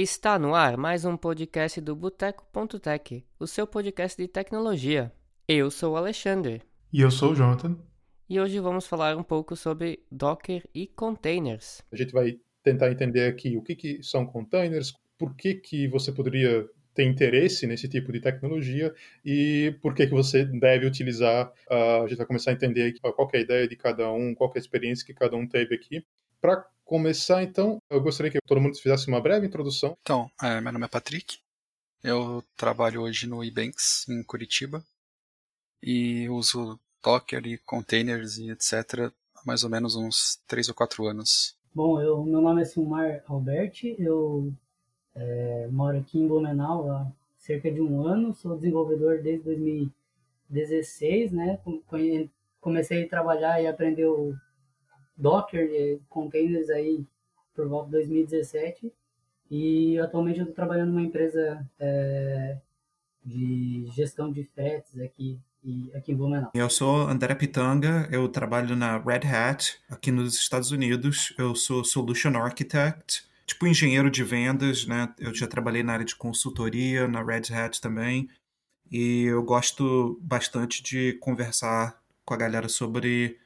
Está no ar mais um podcast do Boteco.tech, o seu podcast de tecnologia. Eu sou o Alexandre. E eu sou o Jonathan. E hoje vamos falar um pouco sobre Docker e containers. A gente vai tentar entender aqui o que, que são containers, por que, que você poderia ter interesse nesse tipo de tecnologia e por que, que você deve utilizar. Uh, a gente vai começar a entender qual é a ideia de cada um, qual é a experiência que cada um teve aqui. Para começar, então, eu gostaria que todo mundo fizesse uma breve introdução. Então, é, meu nome é Patrick, eu trabalho hoje no Ebanks, em Curitiba, e uso Docker e containers e etc. há mais ou menos uns 3 ou 4 anos. Bom, eu, meu nome é Silmar Alberti, eu é, moro aqui em Blumenau há cerca de um ano, sou desenvolvedor desde 2016, né? Comecei a trabalhar e aprender o Docker, e containers aí por volta de 2017 e atualmente eu estou trabalhando numa empresa é, de gestão de fretes aqui e aqui em Blumenau. Eu sou André Pitanga, eu trabalho na Red Hat aqui nos Estados Unidos. Eu sou Solution Architect, tipo engenheiro de vendas, né? Eu já trabalhei na área de consultoria na Red Hat também. E eu gosto bastante de conversar com a galera sobre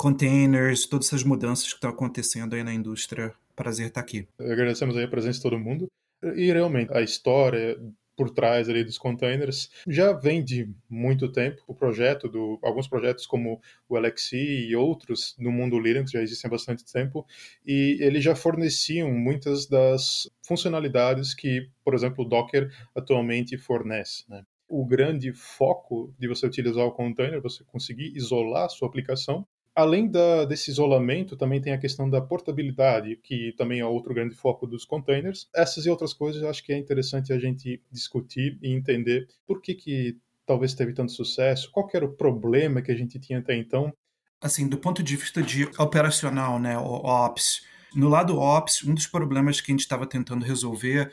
containers, todas essas mudanças que estão acontecendo aí na indústria. Prazer estar aqui. Agradecemos a presença de todo mundo. E realmente, a história por trás ali dos containers já vem de muito tempo. O projeto do alguns projetos como o LXC e outros no mundo Linux já existem há bastante tempo e eles já forneciam muitas das funcionalidades que, por exemplo, o Docker atualmente fornece. Né? O grande foco de você utilizar o container, você conseguir isolar a sua aplicação Além da, desse isolamento, também tem a questão da portabilidade, que também é outro grande foco dos containers. Essas e outras coisas acho que é interessante a gente discutir e entender por que, que talvez teve tanto sucesso, qual era o problema que a gente tinha até então. Assim, do ponto de vista de operacional, né, o Ops, no lado Ops, um dos problemas que a gente estava tentando resolver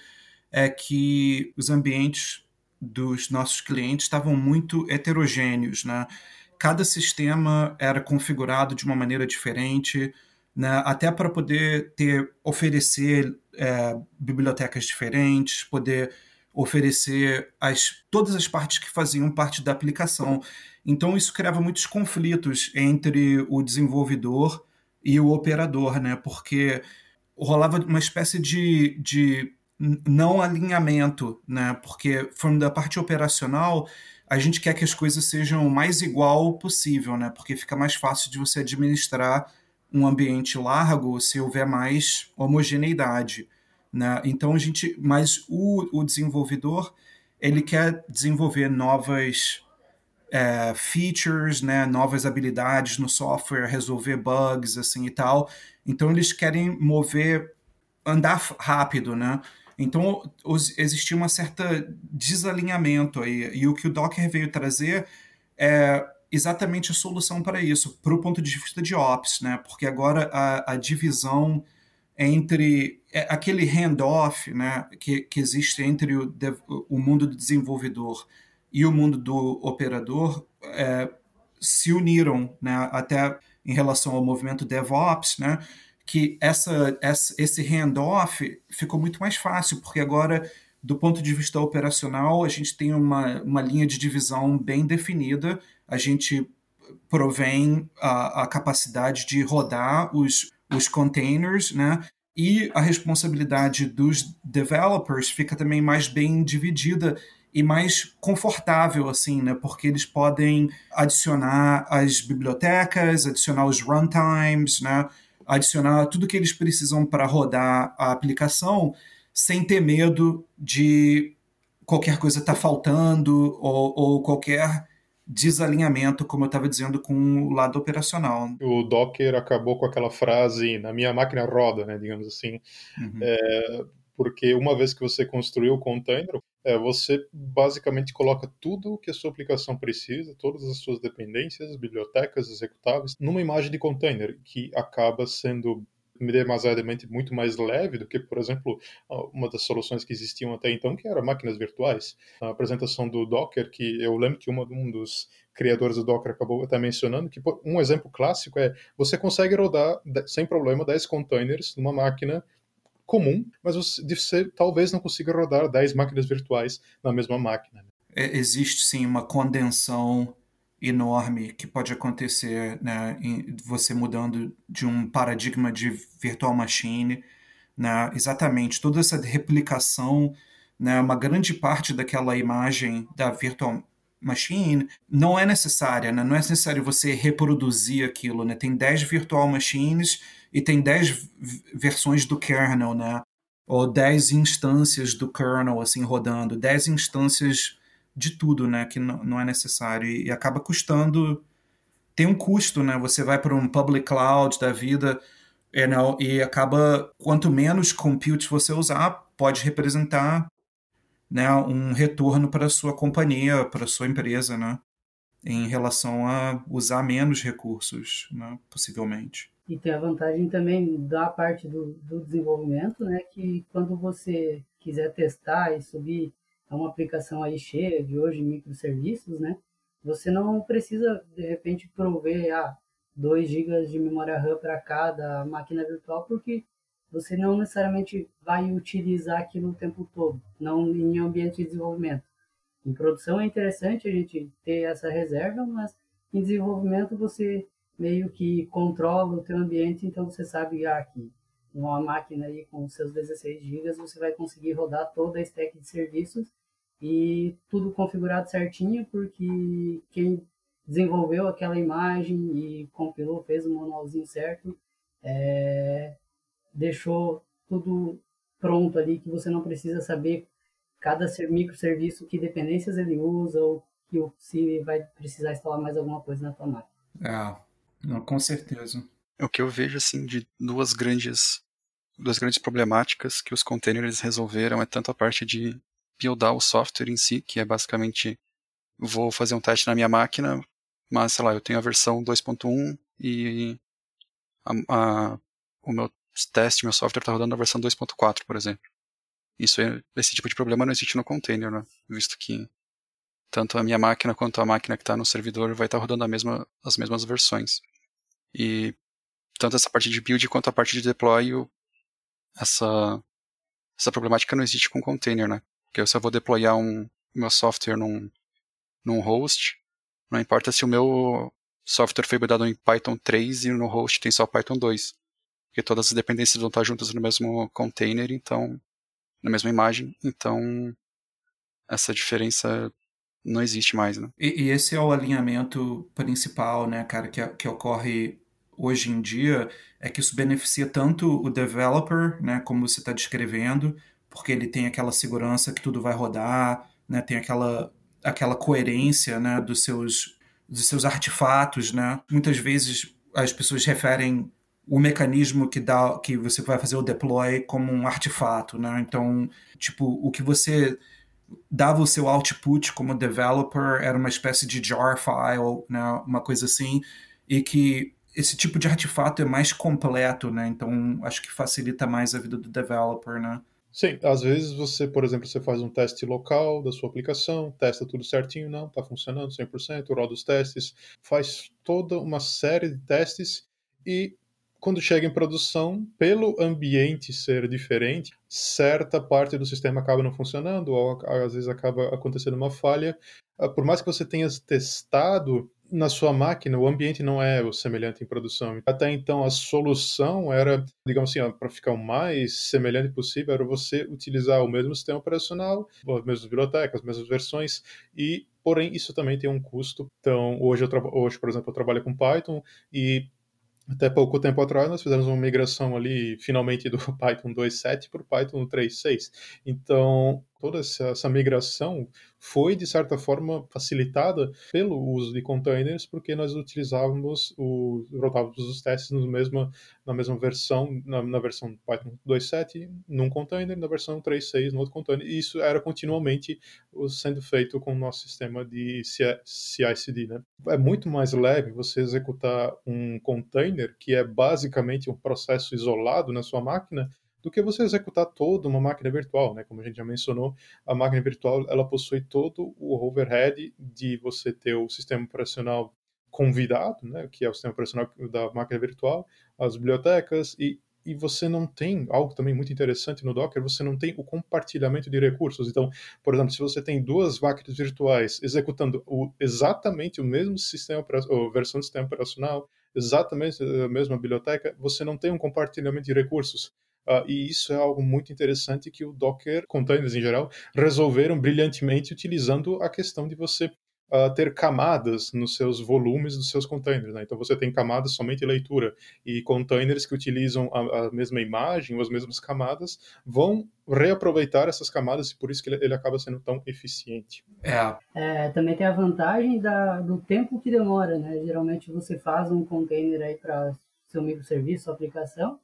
é que os ambientes dos nossos clientes estavam muito heterogêneos, né? Cada sistema era configurado de uma maneira diferente, né, até para poder ter oferecer é, bibliotecas diferentes, poder oferecer as, todas as partes que faziam parte da aplicação. Então isso criava muitos conflitos entre o desenvolvedor e o operador, né? Porque rolava uma espécie de, de não alinhamento, né? Porque da parte operacional a gente quer que as coisas sejam o mais igual possível, né? Porque fica mais fácil de você administrar um ambiente largo se houver mais homogeneidade, né? Então a gente, mas o, o desenvolvedor ele quer desenvolver novas é, features, né? Novas habilidades no software, resolver bugs assim e tal. Então eles querem mover, andar rápido, né? Então os, existia uma certa desalinhamento aí. E o que o Docker veio trazer é exatamente a solução para isso, para o ponto de vista de Ops, né? Porque agora a, a divisão entre é, aquele handoff né, que, que existe entre o, o mundo do desenvolvedor e o mundo do operador é, se uniram, né, até em relação ao movimento DevOps, né, que essa, essa, esse handoff ficou muito mais fácil, porque agora, do ponto de vista operacional, a gente tem uma, uma linha de divisão bem definida, a gente provém a, a capacidade de rodar os, os containers, né? E a responsabilidade dos developers fica também mais bem dividida e mais confortável, assim, né? Porque eles podem adicionar as bibliotecas, adicionar os runtimes, né? Adicionar tudo que eles precisam para rodar a aplicação sem ter medo de qualquer coisa estar tá faltando ou, ou qualquer desalinhamento, como eu estava dizendo, com o lado operacional. O Docker acabou com aquela frase, na minha máquina roda, né, digamos assim, uhum. é, porque uma vez que você construiu o container, é, você basicamente coloca tudo o que a sua aplicação precisa, todas as suas dependências, bibliotecas, executáveis, numa imagem de container, que acaba sendo demasiadamente muito mais leve do que, por exemplo, uma das soluções que existiam até então, que era máquinas virtuais. A apresentação do Docker, que eu lembro que uma, um dos criadores do Docker acabou até mencionando, que um exemplo clássico é você consegue rodar sem problema 10 containers numa máquina comum, mas você, talvez não consiga rodar 10 máquinas virtuais na mesma máquina. Né? É, existe sim uma condensação enorme que pode acontecer, né, você mudando de um paradigma de virtual machine, né, exatamente toda essa replicação, né, uma grande parte daquela imagem da virtual machine não é necessária, né, não é necessário você reproduzir aquilo, né, tem 10 virtual machines e tem 10 versões do kernel, né, ou 10 instâncias do kernel assim rodando, 10 instâncias de tudo, né? Que não, é necessário e, e acaba custando. Tem um custo, né? Você vai para um public cloud da vida e, é, não, e acaba quanto menos compute você usar, pode representar né, um retorno para a sua companhia, para a sua empresa, né? Em relação a usar menos recursos, né, possivelmente. E tem a vantagem também da parte do, do desenvolvimento, né? Que quando você quiser testar e subir é uma aplicação aí cheia de hoje microserviços, né? Você não precisa de repente prover ah, 2 GB de memória RAM para cada máquina virtual, porque você não necessariamente vai utilizar aquilo o tempo todo, não em ambiente de desenvolvimento. Em produção é interessante a gente ter essa reserva, mas em desenvolvimento você meio que controla o teu ambiente, então você sabe ah, que uma máquina aí com seus 16 GB, você vai conseguir rodar toda a stack de serviços e tudo configurado certinho, porque quem desenvolveu aquela imagem e compilou, fez o manualzinho certo, é, deixou tudo pronto ali, que você não precisa saber cada microserviço, que dependências ele usa, ou que se vai precisar instalar mais alguma coisa na tua máquina. É, não, com certeza. O que eu vejo assim de duas grandes duas grandes problemáticas que os containers resolveram é tanto a parte de buildar o software em si, que é basicamente vou fazer um teste na minha máquina, mas sei lá, eu tenho a versão 2.1 e a, a, o meu teste, meu software está rodando na versão 2.4, por exemplo. Isso esse tipo de problema não existe no container, né? visto que tanto a minha máquina quanto a máquina que está no servidor vai estar tá rodando mesma, as mesmas versões. E tanto essa parte de build quanto a parte de deploy, essa, essa problemática não existe com container, né? Porque se eu vou deployar um meu software num, num host, não importa se o meu software foi buildado em Python 3 e no host tem só Python 2. Porque todas as dependências vão estar juntas no mesmo container, então na mesma imagem, então essa diferença não existe mais, né? E, e esse é o alinhamento principal, né, cara, que, que ocorre hoje em dia, é que isso beneficia tanto o developer, né, como você está descrevendo, porque ele tem aquela segurança que tudo vai rodar, né? Tem aquela aquela coerência, né, dos seus dos seus artefatos, né? Muitas vezes as pessoas referem o mecanismo que dá que você vai fazer o deploy como um artefato, né? Então, tipo, o que você dava o seu output como developer era uma espécie de jar file, né? Uma coisa assim, e que esse tipo de artefato é mais completo, né? Então, acho que facilita mais a vida do developer, né? Sim, às vezes você, por exemplo, você faz um teste local da sua aplicação, testa tudo certinho, não, está funcionando 100%, roda os testes, faz toda uma série de testes e quando chega em produção, pelo ambiente ser diferente, certa parte do sistema acaba não funcionando, ou às vezes acaba acontecendo uma falha. Ah, por mais que você tenha testado na sua máquina, o ambiente não é o semelhante em produção. Até então, a solução era, digamos assim, para ficar o mais semelhante possível, era você utilizar o mesmo sistema operacional, as mesmas bibliotecas, as mesmas versões, e, porém, isso também tem um custo. Então, hoje, hoje por exemplo, eu trabalho com Python e até pouco tempo atrás nós fizemos uma migração ali, finalmente, do Python 2.7 para o Python 3.6. Então, toda essa, essa, migração foi, de certa forma, facilitada pelo uso de containers, porque nós utilizávamos, o, rodávamos os testes no mesma, na mesma versão, na, na versão Python 2.7 num container, na versão 3.6 no outro container, e isso era continuamente sendo feito com o nosso sistema de CI/CD. Né? É muito mais leve você executar um container, que é basicamente um processo isolado na sua máquina, do que você executar toda uma máquina virtual, né? Como a gente já mencionou, a máquina virtual ela possui todo o overhead de você ter o sistema operacional convidado, né? Que é o sistema operacional da máquina virtual, as bibliotecas e e você não tem algo também muito interessante no Docker, você não tem o compartilhamento de recursos. Então, por exemplo, se você tem duas máquinas virtuais executando o, exatamente o mesmo sistema ou versão do sistema operacional, exatamente a mesma biblioteca, você não tem um compartilhamento de recursos. Uh, e isso é algo muito interessante que o Docker, containers em geral, resolveram brilhantemente utilizando a questão de você uh, ter camadas nos seus volumes dos seus containers. Né? Então você tem camadas somente leitura e containers que utilizam a, a, mesma imagem ou as mesmas camadas vão reaproveitar essas camadas e por isso que ele, ele acaba sendo tão eficiente. É. é. também tem a vantagem da, do tempo que demora, né? Geralmente você faz um container aí para seu microserviço, sua aplicação,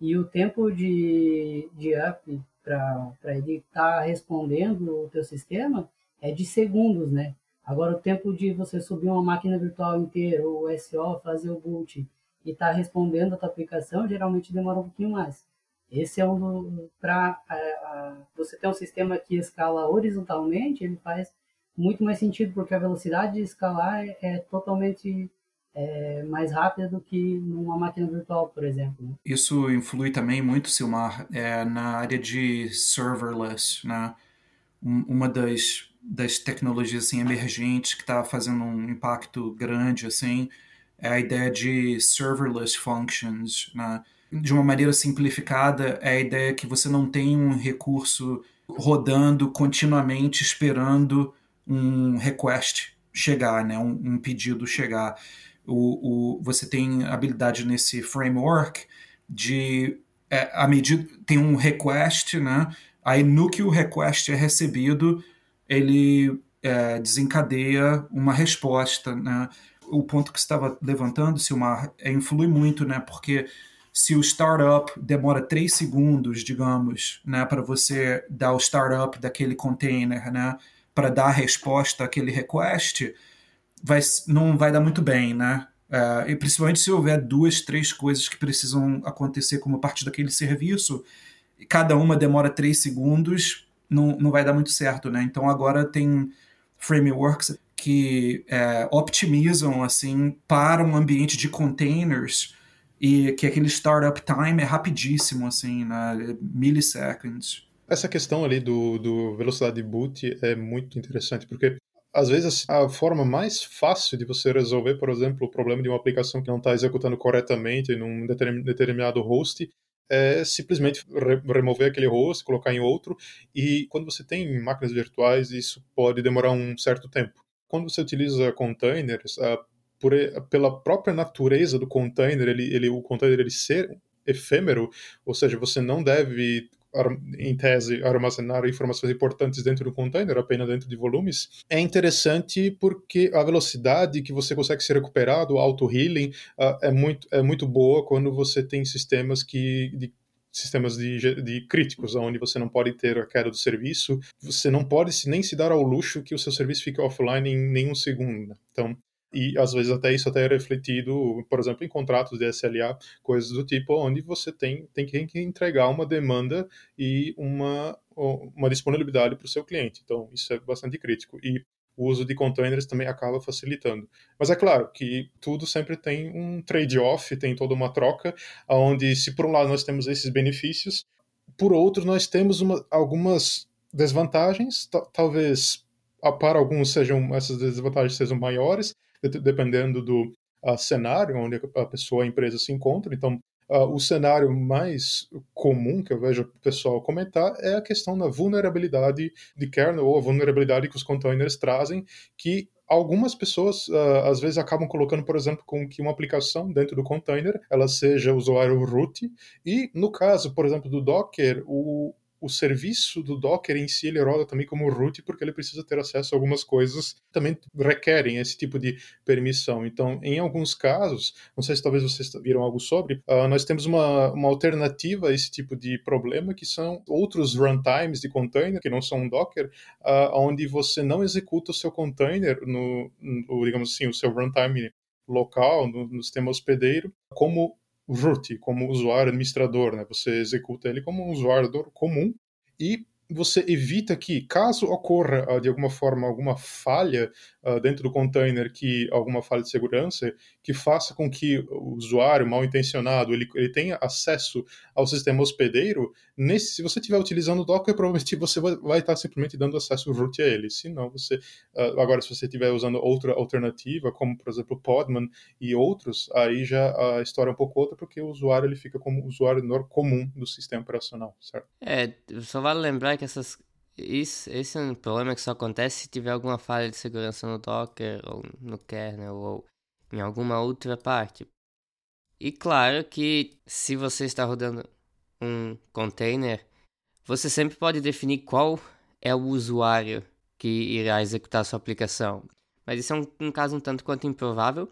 e o tempo de, de up para ele estar tá respondendo o teu sistema é de segundos, né? Agora, o tempo de você subir uma máquina virtual inteira, o SO, fazer o boot e estar tá respondendo a tua aplicação, geralmente demora um pouquinho mais. Esse é um para você ter um sistema que escala horizontalmente, ele faz muito mais sentido porque a velocidade de escalar é, é totalmente é, mais rápida do que numa máquina virtual, por exemplo. Né? Isso influi também muito, Silmar, é, na área de serverless, né? uma das, das tecnologias assim, emergentes que está fazendo um impacto grande assim é a ideia de serverless functions. Né? De uma maneira simplificada, é a ideia que você não tem um recurso rodando continuamente esperando um request chegar, né? um, um pedido chegar. O, o, você tem habilidade nesse framework de é, a medida tem um request, né? Aí, no que o request é recebido, ele é, desencadeia uma resposta. Né? O ponto que estava levantando, Silmar, é, influi muito, né? porque se o startup demora três segundos, digamos, né, para você dar o startup daquele container, né, para dar a resposta àquele request, vai, não vai dar muito bem, né? É, e principalmente se houver duas, três coisas que precisam acontecer como parte daquele serviço, cada uma demora três segundos, não, não vai dar muito certo, né? Então agora tem frameworks que é, optimizam assim para um ambiente de containers e que aquele startup time é rapidíssimo, assim, né? Milliseconds. Essa questão ali do, do velocidade de boot é muito interessante, porque às vezes a forma mais fácil de você resolver, por exemplo, o problema de uma aplicação que não está executando corretamente em um determinado host é simplesmente re remover aquele host, colocar em outro, e quando você tem máquinas virtuais, isso pode demorar um certo tempo. Quando você utiliza containers, uh, por, pela própria natureza do container, ele, ele, o container ele ser efêmero, ou seja, você não deve em tese, armazenar informações importantes dentro do container, apenas dentro de volumes, é interessante porque a velocidade que você consegue ser o auto-healing, uh, é, muito, é muito boa quando você tem sistemas que, de sistemas de, de, críticos, onde você não pode ter a queda do serviço, você não pode nem se dar ao luxo que o seu serviço fique offline em nenhum segundo. Né? Então, e às vezes até isso até é refletido, por exemplo, em contratos de SLA, coisas do tipo, onde você tem, tem que entregar uma demanda e uma, uma disponibilidade para o seu cliente. Então, isso é bastante crítico. E o uso de containers também acaba facilitando. Mas é claro que tudo sempre tem um trade-off, tem toda uma troca, onde se por um lado nós temos esses benefícios, por outro nós temos uma, algumas desvantagens, talvez para alguns sejam essas desvantagens sejam maiores, dependendo do uh, cenário onde a pessoa, a empresa se encontra. Então, uh, o cenário mais comum que eu vejo o pessoal comentar é a questão da vulnerabilidade de kernel ou a vulnerabilidade que os containers trazem, que algumas pessoas uh, às vezes acabam colocando, por exemplo, com que uma aplicação dentro do container ela seja usuário root e no caso, por exemplo, do Docker, o, o serviço do Docker em si ele roda também como root porque ele precisa ter acesso a algumas coisas que também requerem esse tipo de permissão. Então, em alguns casos, não sei se talvez vocês viram algo sobre, uh, nós temos uma, uma alternativa a esse tipo de problema que são outros runtimes de container que não são Docker, uh, onde você não executa o seu container no, no digamos assim, o seu runtime local no, no sistema hospedeiro como root, como usuário administrador, né? Você executa ele como um usuário comum e você evita que, caso ocorra uh, de alguma forma alguma falha uh, dentro do container, que alguma falha de segurança, que faça com que o usuário mal intencionado ele, ele tenha acesso ao sistema hospedeiro, nesse, se você estiver utilizando o Docker, provavelmente você vai, vai estar simplesmente dando acesso root a ele. Se não, você. Uh, agora, se você estiver usando outra alternativa, como por exemplo Podman e outros, aí já a história é um pouco outra, porque o usuário ele fica como usuário comum do sistema operacional, certo? É, só vale lembrar que essas. Isso, esse é um problema que só acontece se tiver alguma falha de segurança no Docker, ou no kernel, ou em alguma outra parte. E claro que se você está rodando um container, você sempre pode definir qual é o usuário que irá executar sua aplicação. Mas isso é um, um caso um tanto quanto improvável.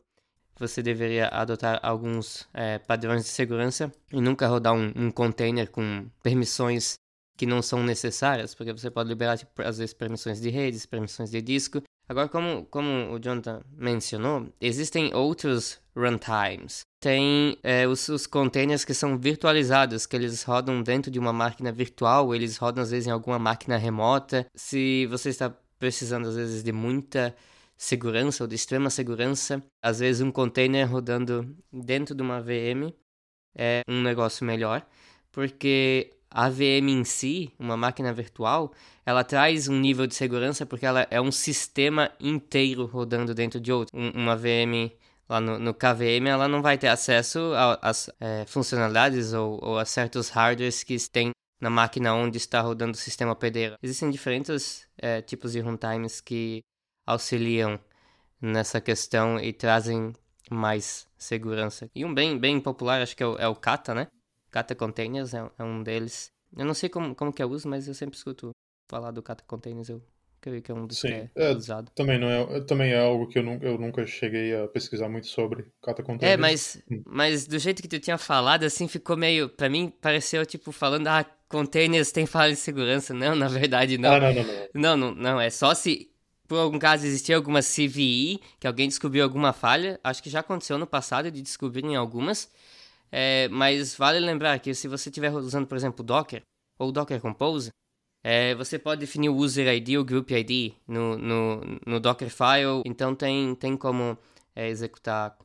Você deveria adotar alguns é, padrões de segurança e nunca rodar um, um container com permissões que não são necessárias, porque você pode liberar, tipo, às vezes, permissões de redes, permissões de disco. Agora, como, como o Jonathan mencionou, existem outros runtimes. Tem é, os, os containers que são virtualizados, que eles rodam dentro de uma máquina virtual, eles rodam às vezes em alguma máquina remota. Se você está precisando, às vezes, de muita segurança ou de extrema segurança, às vezes um container rodando dentro de uma VM é um negócio melhor, porque a VM em si, uma máquina virtual, ela traz um nível de segurança porque ela é um sistema inteiro rodando dentro de outro. Um, uma VM lá no, no, KVM, ela não vai ter acesso às é, funcionalidades ou, ou, a certos hardwares que tem na máquina onde está rodando o sistema hospedeiro. Existem diferentes é, tipos de runtimes que auxiliam nessa questão e trazem mais segurança. E um bem, bem popular, acho que é o, é o Kata, né? Kata Containers é, é, um deles. Eu não sei como, como que é o uso, mas eu sempre escuto falar do Kata Containers. Eu creio que é um dos Sim, que é, é, usado. Também, não é, também é algo que eu, não, eu nunca cheguei a pesquisar muito sobre Kata Containers. É, mas, hum. mas do jeito que tu tinha falado, assim, ficou meio... Pra mim, pareceu, tipo, falando... Ah, containers tem falha de segurança. Não, na verdade, não. Ah, não, não, não. Não, não, não. É só se por algum caso existir alguma CVE, que alguém descobriu alguma falha. Acho que já aconteceu no passado de descobrirem algumas. É, mas vale lembrar que se você estiver usando, por exemplo, Docker ou Docker Compose, é, você pode definir o user ID ou group ID no, no, no Dockerfile. Então tem, tem como é, executar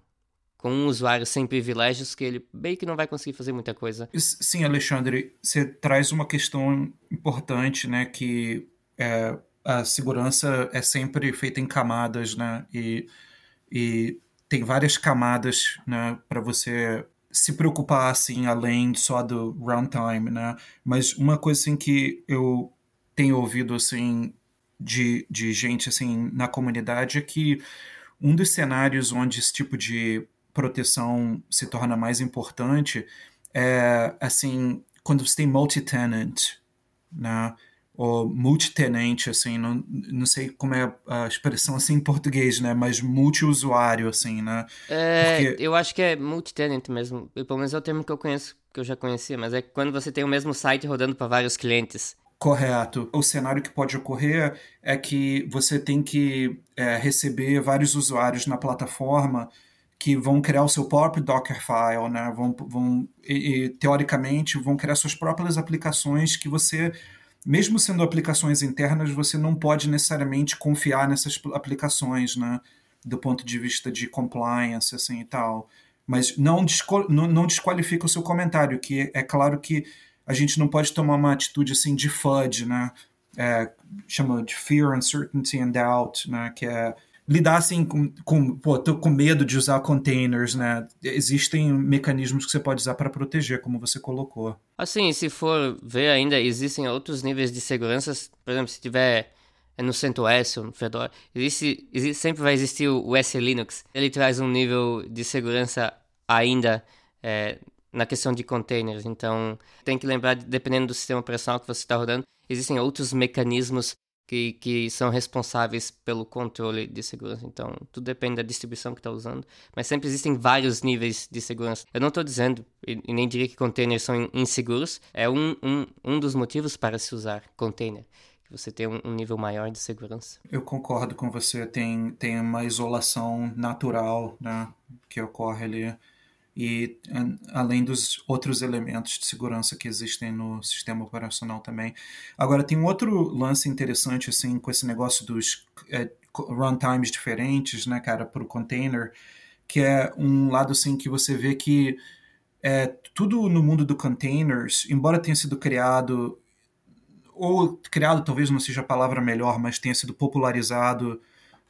com um usuário sem privilégios que ele bem que não vai conseguir fazer muita coisa. Sim, Alexandre, você traz uma questão importante, né, que é, a segurança é sempre feita em camadas, né, e, e tem várias camadas, né, para você se preocupar assim além só do runtime, né? Mas uma coisa assim que eu tenho ouvido assim de, de gente assim na comunidade é que um dos cenários onde esse tipo de proteção se torna mais importante é assim quando você tem multi-tenant, né? Ou multitenente, assim, não, não sei como é a expressão assim em português, né? Mas multiusuário, assim, né? É, Porque... eu acho que é multitenant mesmo. Pelo menos é o termo que eu conheço, que eu já conhecia, mas é quando você tem o mesmo site rodando para vários clientes. Correto. O cenário que pode ocorrer é que você tem que é, receber vários usuários na plataforma que vão criar o seu próprio Dockerfile, né? Vão, vão e, e, teoricamente vão criar suas próprias aplicações que você mesmo sendo aplicações internas, você não pode necessariamente confiar nessas aplicações, né? Do ponto de vista de compliance, assim e tal. Mas não, não, não desqualifica o seu comentário, que é claro que a gente não pode tomar uma atitude assim de FUD, né? É, chama de Fear, Uncertainty and Doubt, né? Que é lidar assim com, com pô, tô com medo de usar containers, né? Existem mecanismos que você pode usar para proteger, como você colocou. Assim, se for ver ainda, existem outros níveis de segurança, por exemplo, se tiver é no CentOS ou no Fedora, existe, existe, sempre vai existir o, o SLinux. Ele traz um nível de segurança ainda é, na questão de containers. Então, tem que lembrar, dependendo do sistema operacional que você está rodando, existem outros mecanismos que, que são responsáveis pelo controle de segurança. Então, tudo depende da distribuição que está usando, mas sempre existem vários níveis de segurança. Eu não estou dizendo, e, nem diria que containers são inseguros, é um, um, um dos motivos para se usar container você tem um, nível maior de segurança. Eu concordo com você, tem, tem uma isolação natural né, que ocorre ali. E além dos outros elementos de segurança que existem no sistema operacional também. Agora tem um outro lance interessante assim com esse negócio dos é, runtimes diferentes, né, cara, para o container, que é um lado assim que você vê que é, tudo no mundo do containers, embora tenha sido criado ou criado talvez não seja a palavra melhor, mas tenha sido popularizado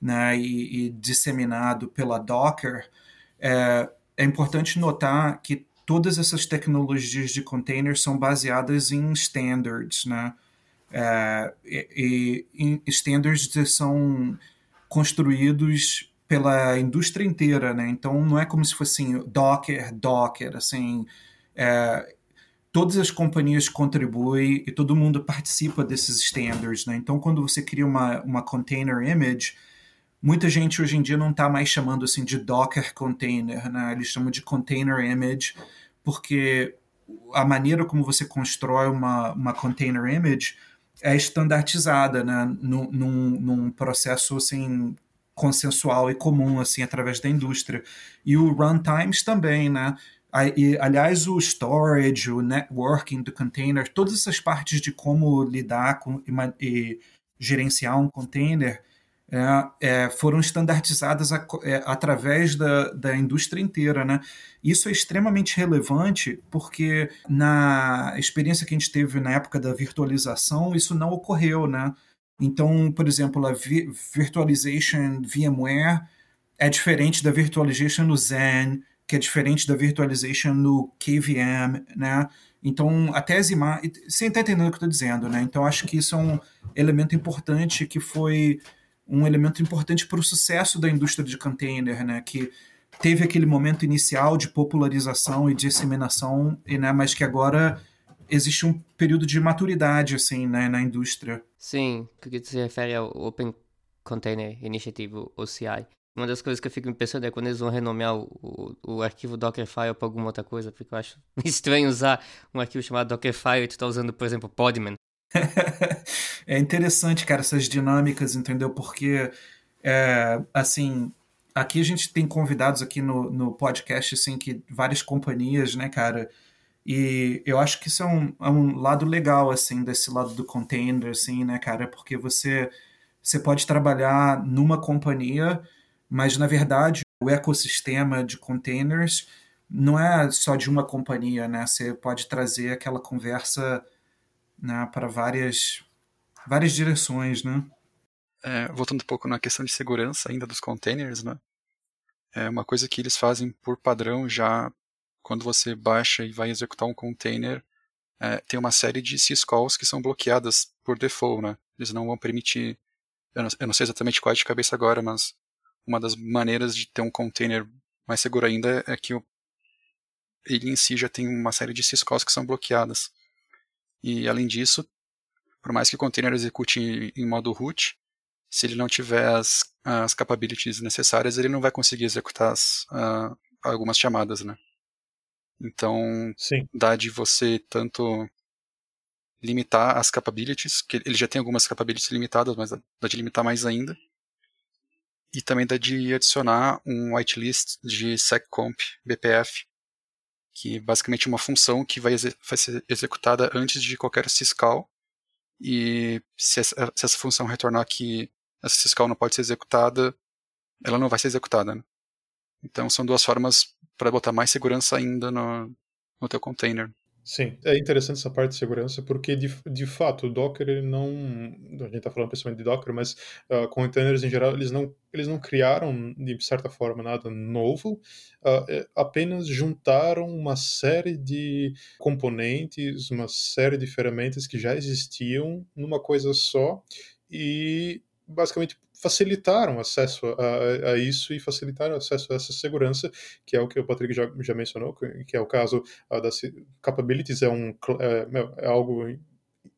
né, e, e disseminado pela Docker, é, é importante notar que todas essas tecnologias de containers são baseadas em standards, né? É, e, e, standards são construídos pela indústria inteira, né? Então não é como se fosse assim, Docker, Docker, assim, é, todas as companhias contribuem e todo mundo participa desses standards, né? Então quando você cria uma, uma container image, muita gente hoje em dia não está mais chamando assim de Docker container, né? Eles chamam de container image porque a maneira como você constrói uma, uma container image é estandartizada, né? Num, num, processo assim consensual e comum assim através da indústria e o runtimes também, né? E, aliás, o storage, o networking do container, todas essas partes de como lidar com e, e gerenciar um container é, é, foram estandardizadas a, é, através da, da indústria inteira. Né? Isso é extremamente relevante porque, na experiência que a gente teve na época da virtualização, isso não ocorreu. Né? Então, por exemplo, a vi virtualization VMware é diferente da virtualization no Zen, que é diferente da virtualization no KVM, né? Então, até as imagens... Você está entendendo o que eu estou dizendo, né? Então, acho que isso é um elemento importante que foi um elemento importante para o sucesso da indústria de container, né? Que teve aquele momento inicial de popularização e disseminação, né? mas que agora existe um período de maturidade assim, né? na indústria. Sim, que se refere ao Open Container Initiative, OCI. Uma das coisas que eu fico me pensando é quando eles vão renomear o, o, o arquivo Dockerfile para alguma outra coisa, porque eu acho estranho usar um arquivo chamado Dockerfile e tu tá usando, por exemplo, Podman. é interessante, cara, essas dinâmicas, entendeu? Porque, é, assim, aqui a gente tem convidados aqui no, no podcast, assim, que várias companhias, né, cara? E eu acho que isso é um, é um lado legal, assim, desse lado do container, assim, né, cara? Porque você, você pode trabalhar numa companhia, mas, na verdade, o ecossistema de containers não é só de uma companhia, né? Você pode trazer aquela conversa né, para várias, várias direções, né? É, voltando um pouco na questão de segurança ainda dos containers, né? É uma coisa que eles fazem por padrão já quando você baixa e vai executar um container, é, tem uma série de syscalls que são bloqueadas por default, né? Eles não vão permitir, eu não, eu não sei exatamente qual é de cabeça agora, mas uma das maneiras de ter um container mais seguro ainda é que o, ele em si já tem uma série de syscalls que são bloqueadas. E além disso, por mais que o container execute em modo root, se ele não tiver as, as capabilities necessárias, ele não vai conseguir executar as, uh, algumas chamadas, né? Então, Sim. dá de você tanto limitar as capabilities, que ele já tem algumas capabilities limitadas, mas dá de limitar mais ainda. E também dá de adicionar um whitelist de seccomp BPF, que basicamente é uma função que vai, vai ser executada antes de qualquer syscall, e se essa, se essa, função retornar que essa syscall não pode ser executada, ela não vai ser executada. Né? Então são duas formas para botar mais segurança ainda no, no teu container. Sim, é interessante essa parte de segurança, porque de, de fato o Docker ele não. A gente está falando principalmente de Docker, mas uh, containers em geral eles não, eles não criaram de certa forma nada novo, uh, apenas juntaram uma série de componentes, uma série de ferramentas que já existiam numa coisa só e basicamente facilitaram acesso a, a, isso e facilitaram acesso a essa segurança, que é o que o Patrick já, já mencionou, que é o caso uh, das capabilities, é, um, é, é, algo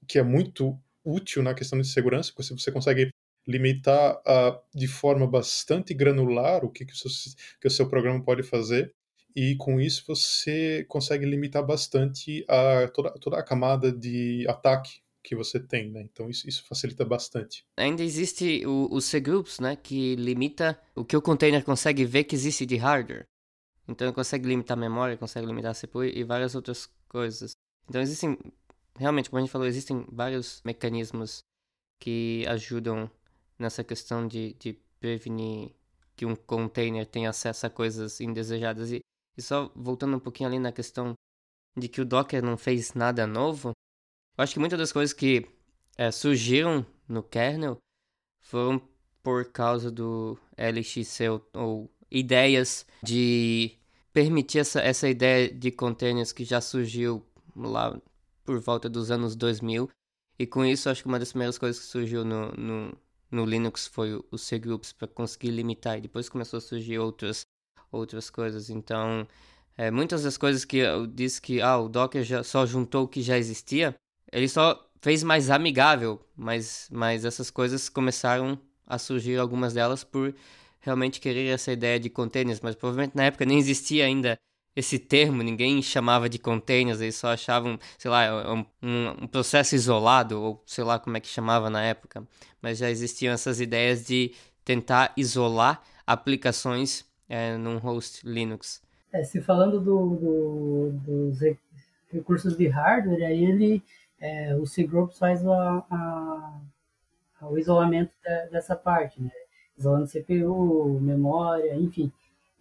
que é muito útil na questão de segurança, porque você consegue limitar uh, de forma bastante granular o que, que, o seu, que o seu programa pode fazer, e com isso você consegue limitar bastante a, toda, toda a camada de ataque que você tem, né? Então isso, isso facilita bastante. Ainda existe o, o cgroups, né? Que limita o que o container consegue ver que existe de hardware. Então ele consegue limitar a memória, consegue limitar a CPU e várias outras coisas. Então existem, realmente, como a gente falou, existem vários mecanismos que ajudam nessa questão de, de prevenir que um container tenha acesso a coisas indesejadas. E, e só voltando um pouquinho ali na questão de que o Docker não fez nada novo, eu acho que muitas das coisas que é, surgiram no kernel foram por causa do LXC ou, ou ideias de permitir essa, essa ideia de containers que já surgiu lá por volta dos anos 2000. E com isso, acho que uma das primeiras coisas que surgiu no, no, no Linux foi o, cgroups para conseguir limitar. E depois começou a surgir outras, outras coisas. Então, é, muitas das coisas que eu disse que ah, o Docker já só juntou o que já existia, ele só fez mais amigável. Mas, mas essas coisas começaram a surgir, algumas delas, por realmente querer essa ideia de containers. Mas provavelmente na época nem existia ainda esse termo, ninguém chamava de containers, eles só achavam, sei lá, um, um, processo isolado, ou sei lá como é que chamava na época, mas já existiam essas ideias de tentar isolar aplicações é, num host Linux. É, se falando do, do, dos recursos de hardware, aí ele, é, o cgroup faz a, a, o isolamento dessa parte, né? Isolando CPU, memória, enfim.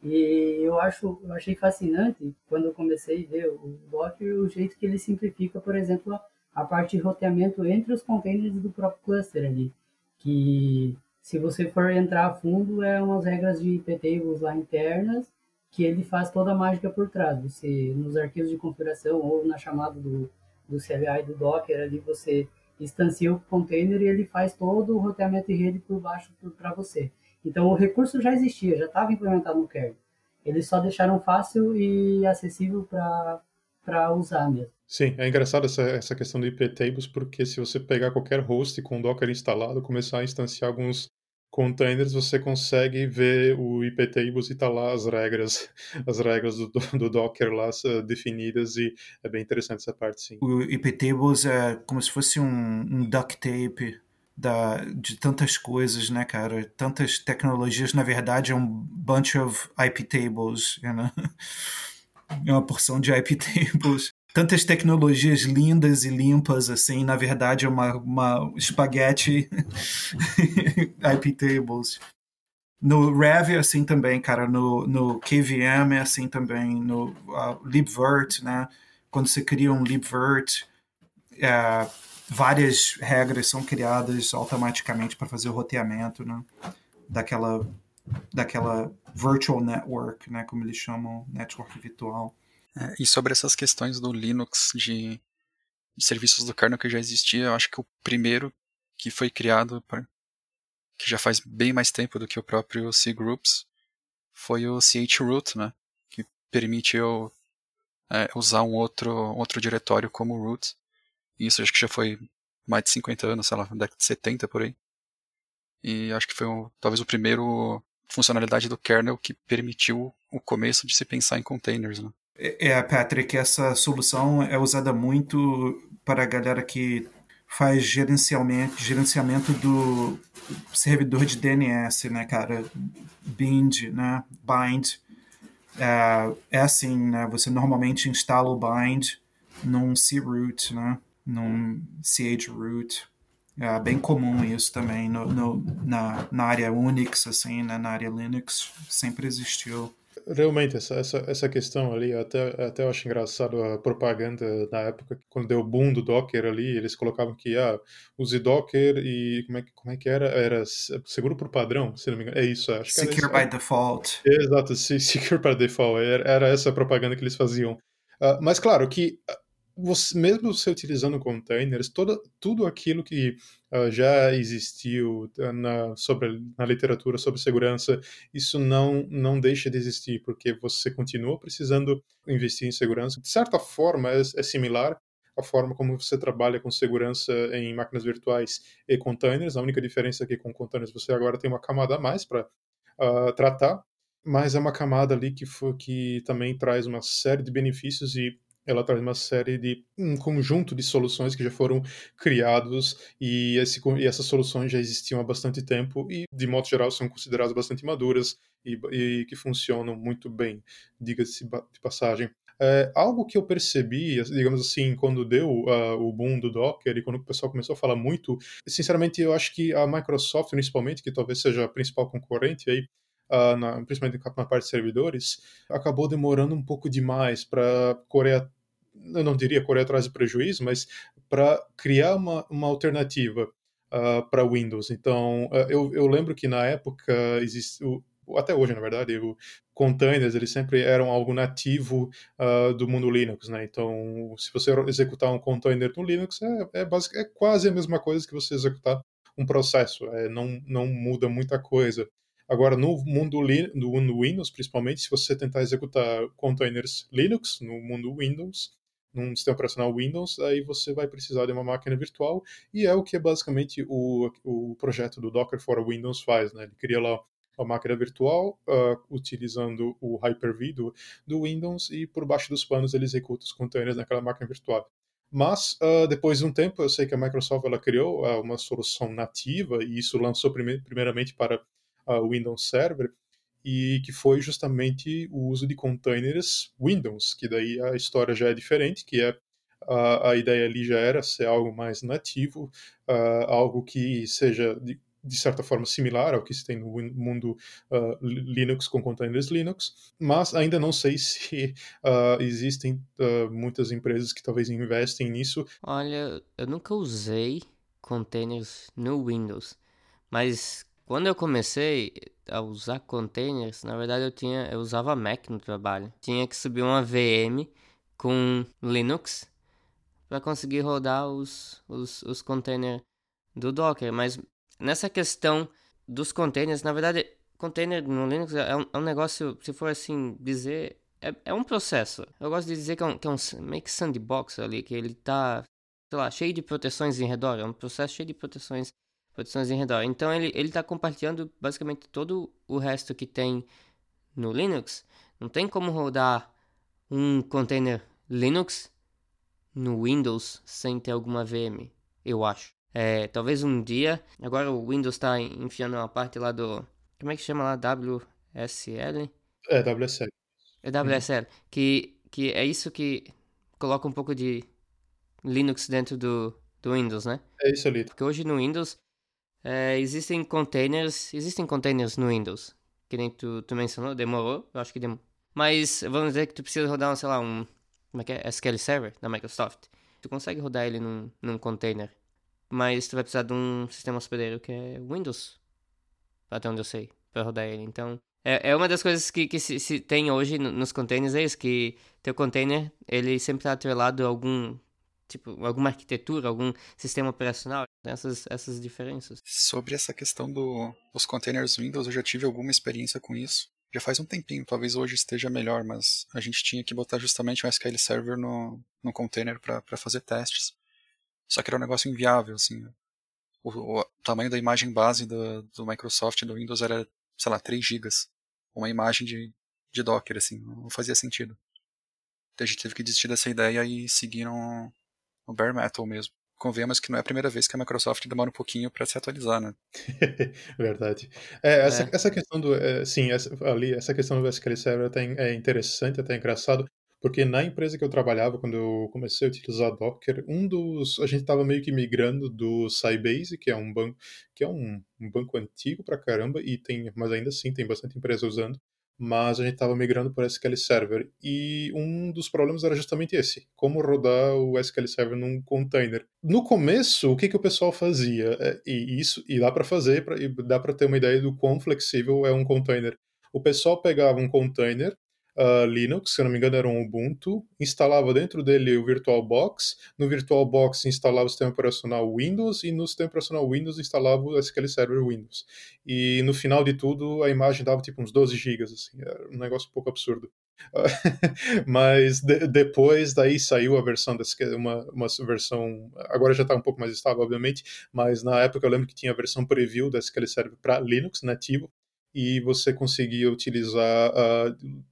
E eu acho, eu achei fascinante quando eu comecei a ver o Docker, o jeito que ele simplifica, por exemplo, a parte de roteamento entre os containers do próprio cluster ali, que se você for entrar a fundo é umas regras de iptables lá internas que ele faz toda a mágica por trás. Você nos arquivos de configuração ou na chamada do, do CLI do Docker ali você instancia o container e ele faz todo o roteamento de rede por baixo para você. Então o recurso já existia, já estava implementado no kernel. Eles só deixaram fácil e acessível para usar mesmo. Sim, é engraçado essa, essa questão do IP tables, porque se você pegar qualquer host com Docker instalado, começar a instanciar alguns containers, você consegue ver o IP tables e tá lá as regras, as regras do, do Docker lá definidas e é bem interessante essa parte, sim. O IP tables é como se fosse um, um duct tape da, de tantas coisas, né, cara? Tantas tecnologias, na verdade, é um bunch of IP tables, you know? é uma porção de IP tables. Tantas tecnologias lindas e limpas, assim, na verdade é uma, uma espaguete IP tables. No Rev é assim também, cara. No, no KVM é assim também. No uh, libvirt, né? Quando você cria um libvirt, uh, várias regras são criadas automaticamente para fazer o roteamento né, daquela, daquela virtual network, né, como eles chamam, network virtual. É, e sobre essas questões do Linux de, de, serviços do kernel que já existia, eu acho que o primeiro que foi criado, que já faz bem mais tempo do que o próprio cgroups, foi o chroot, né, que permite eu é, usar um outro, outro diretório como root isso acho que já foi mais de 50 anos, sei lá, década de 70 por aí. E acho que foi talvez o primeiro funcionalidade do kernel que permitiu o começo de se pensar em containers, né? É, é, Patrick, essa solução é usada muito para a galera que faz gerenciamento, gerenciamento do servidor de DNS, né, cara? Bind, né? Bind. É, é assim, né? Você normalmente instala o bind num croot, né? num chroot. É bem comum isso também no, no, na, na área Unix, assim, né? na área Linux, sempre existiu. Realmente, essa, essa, essa questão ali, até, até eu acho engraçado a propaganda na época, quando deu o boom do Docker ali, eles colocavam que, ah, use Docker e como é, como é que era? Era seguro por padrão, se não me engano. É isso, acho Secure que Secure by default. Exato, secure by default. Era, era essa propaganda que eles faziam. Uh, mas claro que você, mesmo você utilizando containers, toda, tudo aquilo que uh, já existiu ah, na, sobre, na literatura sobre segurança, isso não, não deixa de existir, porque você continua precisando investir em segurança. De certa forma, é, é similar à forma como você trabalha com segurança em máquinas virtuais e containers. A única diferença é que com containers você agora tem uma camada a mais para uh, tratar, mas é uma camada ali que, que também traz uma série de benefícios e ela traz uma série de um conjunto de soluções que já foram criados e, esse, e essas soluções já existiam há bastante tempo e de modo geral são consideradas bastante maduras e, e que funcionam muito bem, diga-se de passagem. É, algo que eu percebi, digamos assim, quando deu uh, o boom do Docker e quando o pessoal começou a falar muito, sinceramente, eu acho que a Microsoft, principalmente, que talvez seja a principal concorrente aí, uh, na, principalmente na parte de servidores, acabou demorando um pouco demais para Coreia, eu não diria Coreia atrás de prejuízo, mas para criar uma, uma alternativa uh, para Windows. Então, eu, eu lembro que na época existe, até hoje, na verdade, o containers eles sempre eram algo nativo uh, do mundo Linux, né? Então, se você executar um container no Linux, é, é, basic, é quase a mesma coisa que você executar um processo, é, não, não muda muita coisa. Agora, no mundo, no Windows, principalmente, se você tentar executar containers Linux no mundo Windows, num sistema operacional Windows, aí você vai precisar de uma máquina virtual, e é o que basicamente o, o projeto do Docker for Windows faz, né? Ele cria lá a máquina virtual uh, utilizando o Hyper-V do, do, Windows e por baixo dos panos ele executa os containers naquela máquina virtual. Mas uh, depois de um tempo, eu sei que a Microsoft ela criou uh, uma solução nativa e isso lançou prime primeiramente para o Windows Server e que foi justamente o uso de containers Windows, que daí a história já é diferente, que é a, a ideia ali já era ser algo mais nativo, algo que seja de, de certa forma similar ao que se tem no mundo uh, Linux com containers Linux, mas ainda não sei se uh, existem uh, muitas empresas que talvez investem nisso. Olha, eu nunca usei containers no Windows, mas quando eu comecei a usar containers, na verdade eu tinha eu usava Mac no trabalho. Tinha que subir uma VM com Linux para conseguir rodar os, os, os containers do Docker, mas nessa questão dos containers, na verdade, container no Linux é um, é um negócio, se for assim dizer, é, é, um processo. Eu gosto de dizer que é um, que é um meio que sandbox ali, que ele tá, sei lá, cheio de proteções em redor. É um processo cheio de proteções, proteções em redor. Então ele, ele tá compartilhando basicamente todo o resto que tem no Linux. Não tem como rodar um container Linux no Windows sem ter alguma VM, eu acho. É, talvez um dia. Agora o Windows está enfiando uma parte lá do. Como é que chama lá? WSL? É, WSL. É WSL. Uhum. Que, que é isso que coloca um pouco de Linux dentro do, do Windows, né? É isso ali. Porque hoje no Windows é, existem containers. Existem containers no Windows. Que nem tu, tu mencionou, demorou. Eu acho que demorou. Mas vamos dizer que tu precisa rodar, sei lá, um. Como é que é? SQL Server da Microsoft. Tu consegue rodar ele num, num container mas tu vai precisar de um sistema hospedeiro que é Windows, até onde eu sei, para rodar ele. Então, é, é uma das coisas que, que se, se tem hoje nos containers, é isso, que teu container, ele sempre está atrelado a algum, tipo, alguma arquitetura, algum sistema operacional, essas, essas diferenças. Sobre essa questão do, dos containers Windows, eu já tive alguma experiência com isso. Já faz um tempinho, talvez hoje esteja melhor, mas a gente tinha que botar justamente um SQL Server no, no container para fazer testes. Só que era um negócio inviável, assim. O, o tamanho da imagem base do, do Microsoft do Windows era, sei lá, 3 GB. Uma imagem de, de Docker, assim, não fazia sentido. Então a gente teve que desistir dessa ideia e seguir no, no bare metal mesmo. Convenhamos que não é a primeira vez que a Microsoft demora um pouquinho para se atualizar, né? Verdade. É, essa, é. essa questão do. É, sim, essa, ali, essa questão do SQL Server é interessante, até engraçado, porque na empresa que eu trabalhava, quando eu comecei a utilizar Docker, um dos. A gente estava meio que migrando do Sybase, que é um banco, que é um, um banco antigo pra caramba, e tem, mas ainda assim tem bastante empresa usando. Mas a gente estava migrando para SQL Server. E um dos problemas era justamente esse: como rodar o SQL Server num container. No começo, o que, que o pessoal fazia? É, e isso e dá para fazer, pra, e dá para ter uma ideia do quão flexível é um container. O pessoal pegava um container, uh, Linux, se eu não me engano era um Ubuntu, instalava dentro dele o VirtualBox, no VirtualBox instalava o sistema operacional Windows. E no sistema operacional Windows instalava o SQL Server Windows. E no final de tudo a imagem dava tipo uns 12 GB, assim, era um negócio um pouco absurdo. mas de, depois daí saiu a versão da uma, uma versão agora já está um pouco mais estável obviamente mas na época eu lembro que tinha a versão preview da SQL Server para Linux nativo. E você conseguia utilizar uh,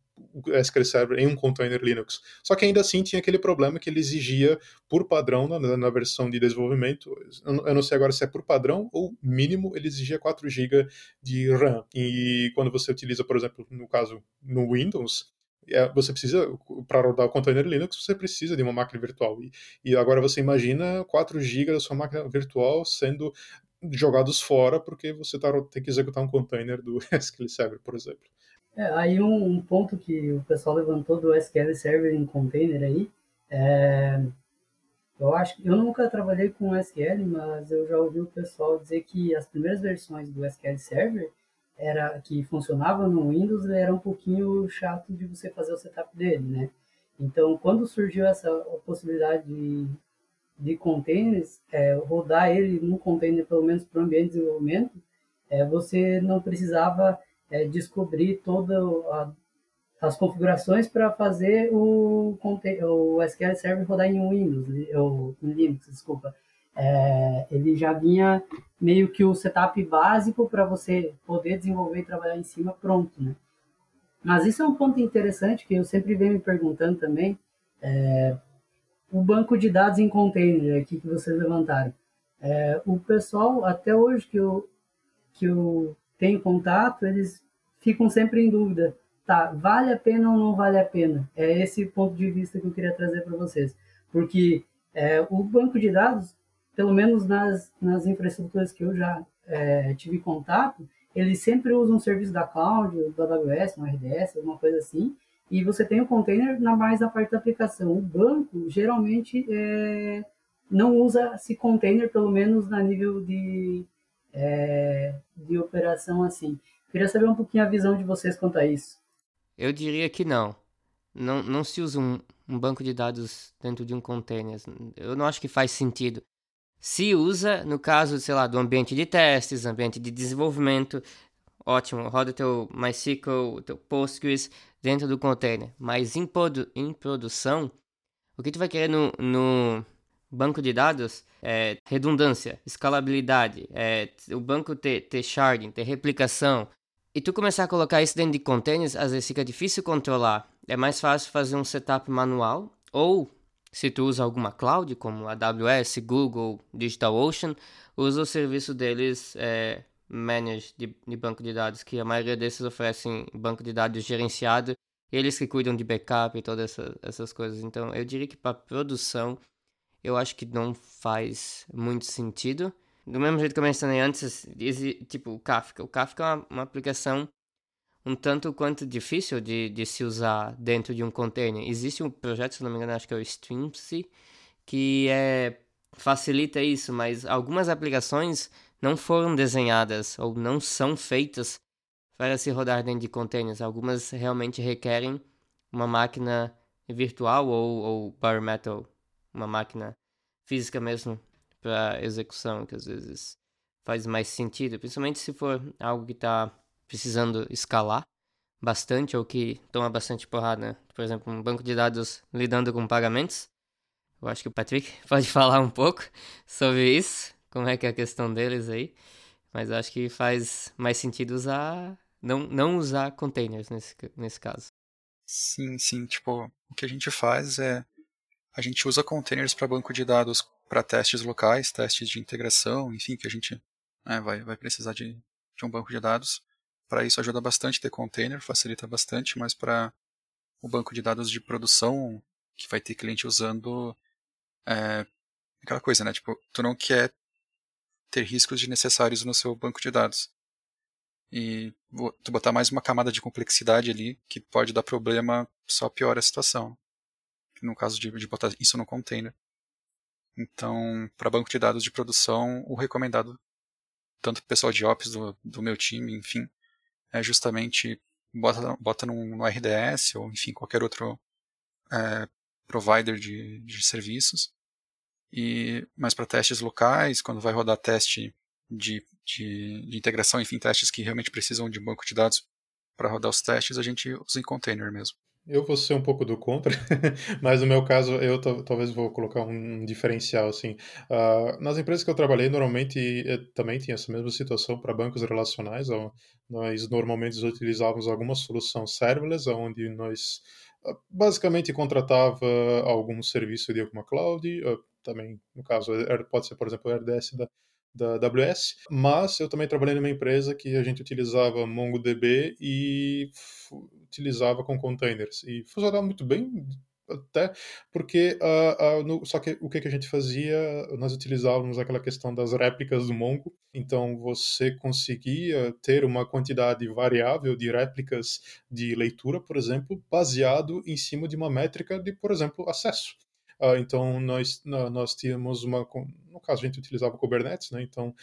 SQL Server em um container Linux. Só que ainda assim tinha aquele problema que ele exigia por padrão na, na versão de desenvolvimento. Eu não sei agora se é por padrão ou mínimo ele exigia 4 GB de RAM. E quando você utiliza, por exemplo, no caso no Windows, é, você precisa, para rodar o container Linux, você precisa de uma máquina virtual. E, agora você imagina 4 GB da sua máquina virtual sendo jogados fora porque você tá, tem que executar um container do SQL Server, por exemplo. É, aí um, um, ponto que o pessoal levantou do SQL Server em container aí, é, eu acho eu nunca trabalhei com SQL, mas eu já ouvi o pessoal dizer que as primeiras versões do SQL Server era que funcionava no Windows era um pouquinho chato de você fazer o setup dele, né? Então, quando surgiu essa possibilidade de, de containers, é, rodar ele num container, pelo menos para o ambiente de desenvolvimento, é, você não precisava é, descobrir todas as configurações para fazer o, o SQL Server rodar em Windows, ou em Linux, desculpa. É, ele já vinha meio que o setup básico para você poder desenvolver e trabalhar em cima pronto, né? Mas isso é um ponto interessante que eu sempre venho me perguntando também. É, o banco de dados em container aqui que vocês levantaram. É, o pessoal, até hoje que eu, que eu tenho contato, eles ficam sempre em dúvida. Tá, vale a pena ou não vale a pena? É esse ponto de vista que eu queria trazer para vocês. Porque é, o banco de dados, pelo menos nas, nas infraestruturas que eu já é, tive contato, eles sempre usam um serviço da cloud, do AWS, um RDS, alguma coisa assim, e você tem o container na mais a parte da aplicação. O banco geralmente é, não usa esse container, pelo menos na nível de, é, de operação assim. Queria saber um pouquinho a visão de vocês quanto a isso. Eu diria que não. Não, não se usa um, um banco de dados dentro de um container. Eu não acho que faz sentido. Se usa, no caso, sei lá, do ambiente de testes, ambiente de desenvolvimento, ótimo, roda teu MySQL, teu Postgres dentro do container. Mas em, produ em produção, o que tu vai querer no, no banco de dados é redundância, escalabilidade, é o banco ter, ter sharding, ter replicação. E tu começar a colocar isso dentro de containers, às vezes fica difícil controlar. É mais fácil fazer um setup manual ou se tu usa alguma cloud, como AWS, Google, DigitalOcean, usa o serviço deles é, Manage de, de, banco de dados, que a maioria desses oferecem banco de dados gerenciado, eles que cuidam de backup e todas essa, essas coisas. Então, eu diria que para produção, eu acho que não faz muito sentido. Do mesmo jeito que eu mencionei antes, tipo o Kafka. O Kafka é uma, uma aplicação um tanto quanto difícil de, de se usar dentro de um container. Existe um projeto, se não me engano, acho que é o Streamsy, que é, facilita isso, mas algumas aplicações não foram desenhadas ou não são feitas para se rodar dentro de containers. Algumas realmente requerem uma máquina virtual ou, ou bare metal, uma máquina física mesmo para execução, que às vezes faz mais sentido, principalmente se for algo que está precisando escalar bastante ou que toma bastante porrada, por exemplo, um banco de dados lidando com pagamentos. Eu acho que o Patrick pode falar um pouco sobre isso, como é que é a questão deles aí. Mas acho que faz mais sentido usar não, não usar containers nesse, nesse caso. Sim, sim, tipo, o que a gente faz é a gente usa containers para banco de dados para testes locais, testes de integração, enfim, que a gente né, vai, vai precisar de, de um banco de dados. Para isso ajuda bastante ter container, facilita bastante, mas para o banco de dados de produção, que vai ter cliente usando, é aquela coisa, né? Tipo, tu não quer ter riscos desnecessários no seu banco de dados. E tu botar mais uma camada de complexidade ali que pode dar problema, só piora a situação. No caso de, de botar isso no container. Então, para banco de dados de produção, o recomendado, tanto o pessoal de Ops do, do meu time, enfim, é justamente bota, bota num, no RDS ou enfim qualquer outro é, provider de, de serviços. E mas para testes locais, quando vai rodar teste de, de, de, integração, enfim, testes que realmente precisam de banco de dados para rodar os testes, a gente usa em container mesmo. Eu vou ser um pouco do contra, mas no meu caso eu talvez vou colocar um diferencial assim. Uh, nas empresas que eu trabalhei, normalmente eh, também tinha essa mesma situação para bancos relacionais. Nós normalmente utilizávamos alguma solução serverless, onde nós uh, basicamente contratava algum serviço de alguma cloud, uh, também no caso pode ser por exemplo o RDS da da AWS, mas eu também trabalhei numa empresa que a gente utilizava MongoDB e utilizava com containers e funcionava muito bem até porque uh, uh, no, só que o que, que a gente fazia nós utilizávamos aquela questão das réplicas do Mongo então você conseguia ter uma quantidade variável de réplicas de leitura por exemplo baseado em cima de uma métrica de por exemplo acesso Uh, então, nós, nós tínhamos uma. No caso, a gente utilizava Kubernetes, né? Então,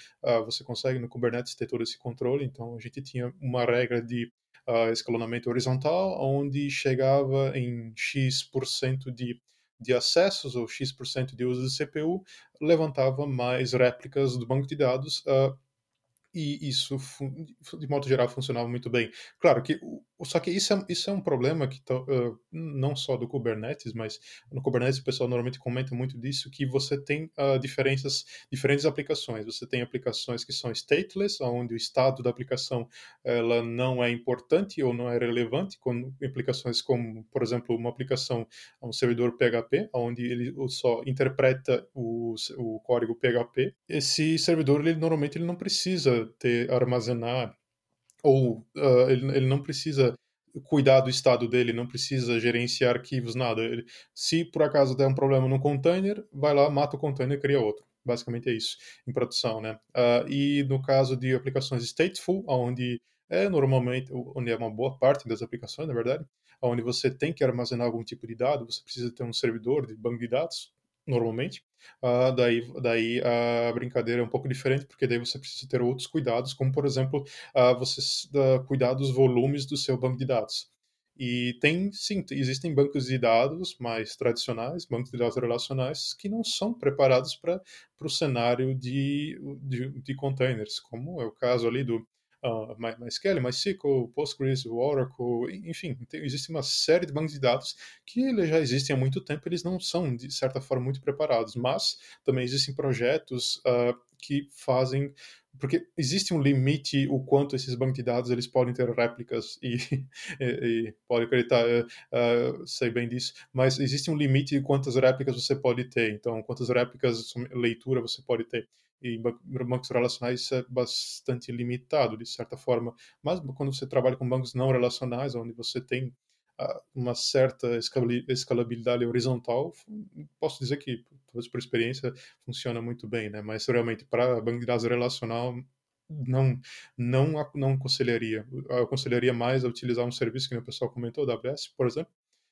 você consegue no Kubernetes ter todo esse controle. Então, a gente tinha uma regra de uh, escalonamento horizontal, onde chegava em X% de, de acessos ou X% de uso de CPU, levantava mais réplicas do banco de dados e isso, de modo geral, funcionava muito bem. Claro que, só que isso é, isso é um problema que uh, não só do Kubernetes, mas no Kubernetes o pessoal normalmente comenta muito disso, que você tem uh, diferenças, diferentes aplicações. Você tem aplicações que são stateless, onde o estado da aplicação ela não é importante ou não é relevante, com aplicações como, por exemplo, uma aplicação, um servidor PHP, onde ele só interpreta o, o código PHP. Esse servidor, ele normalmente ele não precisa ter armazenar ou uh, ele, ele não precisa cuidar do estado dele, não precisa gerenciar arquivos, nada. Ele, se por acaso der um problema no container, vai lá, mata o container e cria outro. Basicamente é isso, em produção, né? Uh, e no caso de aplicações stateful, onde é normalmente, onde é uma boa parte das aplicações, na verdade, onde você tem que armazenar algum tipo de dado, você precisa ter um servidor de banco de dados, normalmente. Uh, daí, daí a brincadeira é um pouco diferente, porque daí você precisa ter outros cuidados, como por exemplo, uh, você uh, cuidar dos volumes do seu banco de dados. E tem, sim, existem bancos de dados mais tradicionais, bancos de dados relacionais, que não são preparados para o cenário de, de, de, containers, como é o caso ali do uh, MySQL, MySQL, Postgres, Oracle, enfim, tem, existe uma série de bancos de dados que já existem há muito tempo, eles não são, de certa forma, muito preparados, mas também existem projetos uh, que fazem porque existe um limite o quanto esses bancos de dados eles podem ter réplicas e, e, e pode acreditar uh, sei bem disso mas existe um limite de quantas réplicas você pode ter então quantas réplicas leitura você pode ter e bancos relacionais isso é bastante limitado de certa forma, mas quando você trabalha com bancos não relacionais, onde você tem uh, uma certa escalabilidade horizontal, posso dizer que, talvez por experiência, funciona muito bem, né? Mas realmente para banco de dados relacional não não não aconselharia. Eu aconselharia mais a utilizar um serviço que o pessoal comentou, o AWS, por exemplo,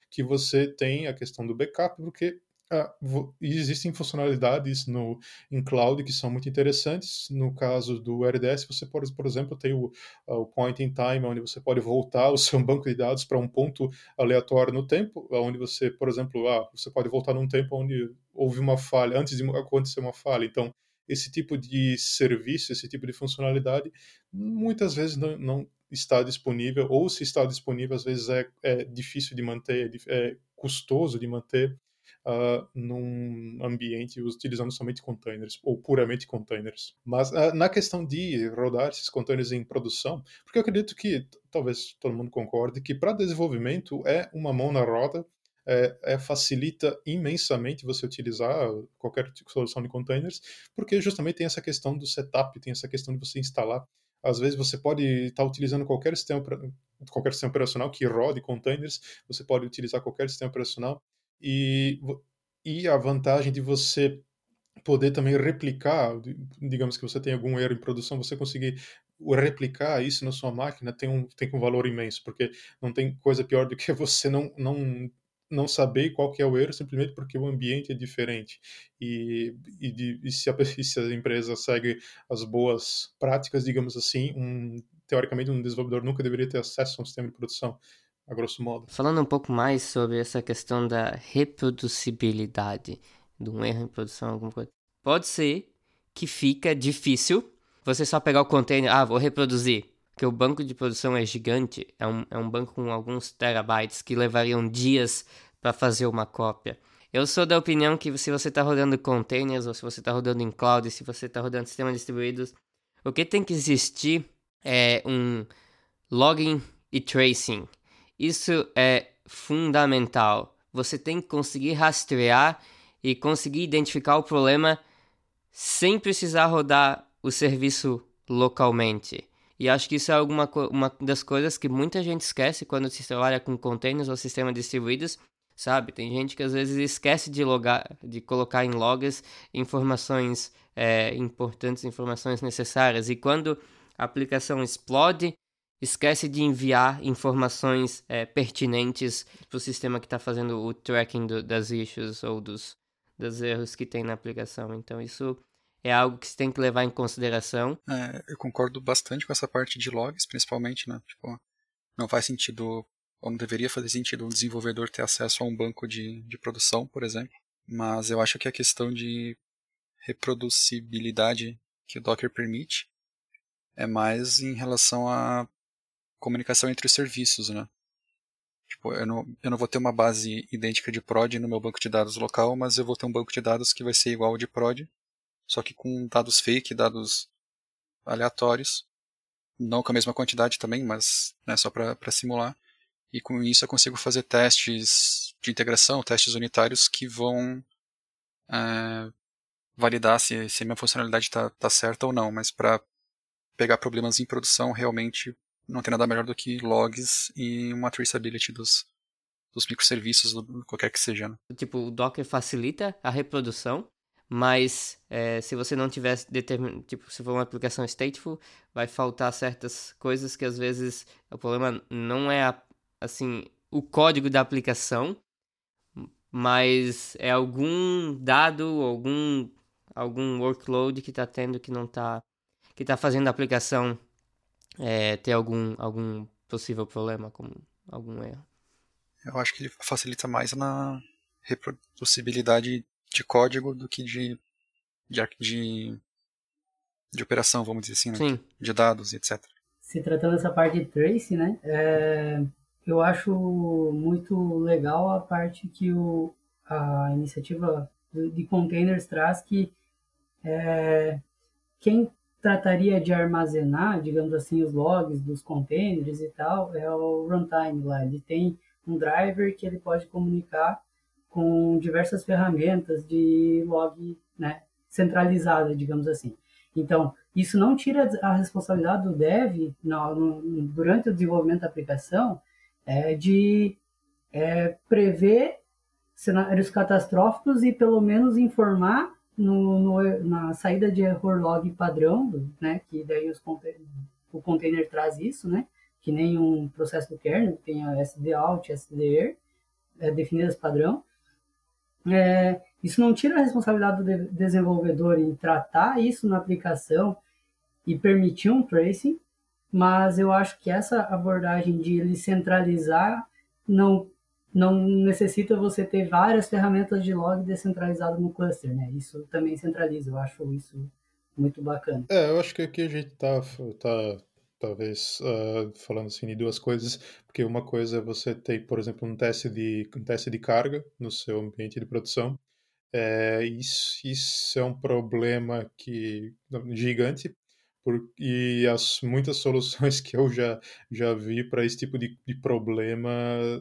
que você tem a questão do backup, porque Uh, existem funcionalidades no em cloud que são muito interessantes. No caso do RDS, você pode, por exemplo, ter o, uh, o point in time, onde você pode voltar o seu banco de dados para um ponto aleatório no tempo, onde você, por exemplo, ah, você pode voltar num tempo onde houve uma falha, antes de acontecer uma falha. Então, esse tipo de serviço, esse tipo de funcionalidade, muitas vezes não, não está disponível, ou se está disponível, às vezes é, é difícil de manter, é, é custoso de manter uh, num ambiente utilizando somente containers ou puramente containers. Mas uh, na questão de rodar esses containers em produção, porque eu acredito que talvez todo mundo concorde que para desenvolvimento é uma mão na roda é, é, facilita imensamente você utilizar qualquer tipo solução de containers, porque justamente tem essa questão do setup, tem essa questão de você instalar. Às vezes você pode estar tá utilizando qualquer sistema, qualquer sistema operacional que rode containers, você pode utilizar qualquer sistema operacional e, e a vantagem de você poder também replicar, digamos que você tem algum erro em produção, você conseguir replicar isso na sua máquina tem um, tem um valor imenso, porque não tem coisa pior do que você não, não, não saber qual que é o erro simplesmente porque o ambiente é diferente. E, e, de, e se, a, se a empresa segue as boas práticas, digamos assim, um, teoricamente um desenvolvedor nunca deveria ter acesso a um sistema de produção a grosso modo. Falando um pouco mais sobre essa questão da reproducibilidade de um erro em produção, alguma coisa. Pode ser que fica difícil você só pegar o container, ah, vou reproduzir. porque o banco de produção é gigante, é um, é um banco com alguns terabytes que levariam dias para fazer uma cópia. Eu sou da opinião que se você está rodando containers, ou se você está rodando em cloud, se você está rodando sistemas distribuídos, o que tem que existir é um login e tracing. Isso é fundamental. Você tem que conseguir rastrear e conseguir identificar o problema sem precisar rodar o serviço localmente. E acho que isso é alguma uma das coisas que muita gente esquece quando se trabalha com containers ou sistemas distribuídos, sabe? Tem gente que às vezes esquece de logar, de colocar em logs informações é, importantes, informações necessárias. E quando a aplicação explode, esquece de enviar informações é, pertinentes para o sistema que está fazendo o tracking do, das issues ou dos, dos erros que tem na aplicação. Então isso é algo que se tem que levar em consideração. É, eu concordo bastante com essa parte de logs, principalmente, né? Tipo, não faz sentido, ou não deveria fazer sentido um desenvolvedor ter acesso a um banco de, de produção, por exemplo. Mas eu acho que a questão de reproducibilidade que o Docker permite é mais em relação à comunicação entre os serviços, né? Tipo, eu não, eu não vou ter uma base idêntica de prod no meu banco de dados local, mas eu vou ter um banco de dados que vai ser igual ao de prod só que com dados fake, dados aleatórios, não com a mesma quantidade também, mas né, só para simular. E com isso eu consigo fazer testes de integração, testes unitários que vão é, validar se, se a minha funcionalidade está tá certa ou não. Mas para pegar problemas em produção, realmente não tem nada melhor do que logs e uma traceability dos, dos microserviços, qualquer que seja. Né? Tipo, o Docker facilita a reprodução, mas é, se você não tiver determin... tipo se for uma aplicação stateful vai faltar certas coisas que às vezes o problema não é a, assim o código da aplicação mas é algum dado algum algum workload que está tendo que não está que está fazendo a aplicação é, ter algum algum possível problema como algum erro eu acho que ele facilita mais na reproducibilidade de código do que de, de, de, de operação, vamos dizer assim, né? De dados, etc. Se tratando dessa parte de trace, né, é, eu acho muito legal a parte que o, a iniciativa de containers traz que é, quem trataria de armazenar, digamos assim, os logs dos containers e tal, é o runtime lá. Ele tem um driver que ele pode comunicar com diversas ferramentas de log né, centralizada, digamos assim. Então, isso não tira a responsabilidade do dev no, durante o desenvolvimento da aplicação é, de é, prever cenários catastróficos e pelo menos informar no, no, na saída de error log padrão, né, que daí os, o container traz isso, né, que nem um processo do kernel, tem a SD out, SD err, é, definidas padrão, é, isso não tira a responsabilidade do desenvolvedor em tratar isso na aplicação e permitir um tracing, mas eu acho que essa abordagem de ele centralizar não não necessita você ter várias ferramentas de log descentralizado no cluster, né? Isso também centraliza, eu acho isso muito bacana. É, eu acho que aqui a gente tá, tá talvez uh, falando assim de duas coisas, porque uma coisa é você ter, por exemplo, um teste de um teste de carga no seu ambiente de produção. É, isso, isso é um problema que gigante por, e as muitas soluções que eu já já vi para esse tipo de, de problema,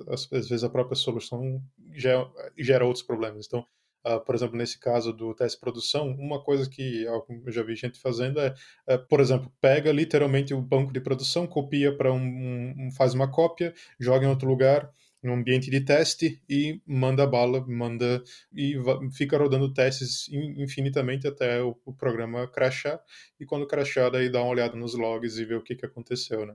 às, às, vezes a própria solução gera, gera outros problemas. Então Uh, por exemplo, nesse caso do teste de produção, uma coisa que eu já vi gente fazendo é, é por exemplo, pega literalmente o banco de produção, copia para um, um, faz uma cópia, joga em outro lugar, no ambiente de teste e manda bala, manda e fica rodando testes infinitamente até o, o programa crashar e quando crashar daí dá uma olhada nos logs e ver o que, que aconteceu, né?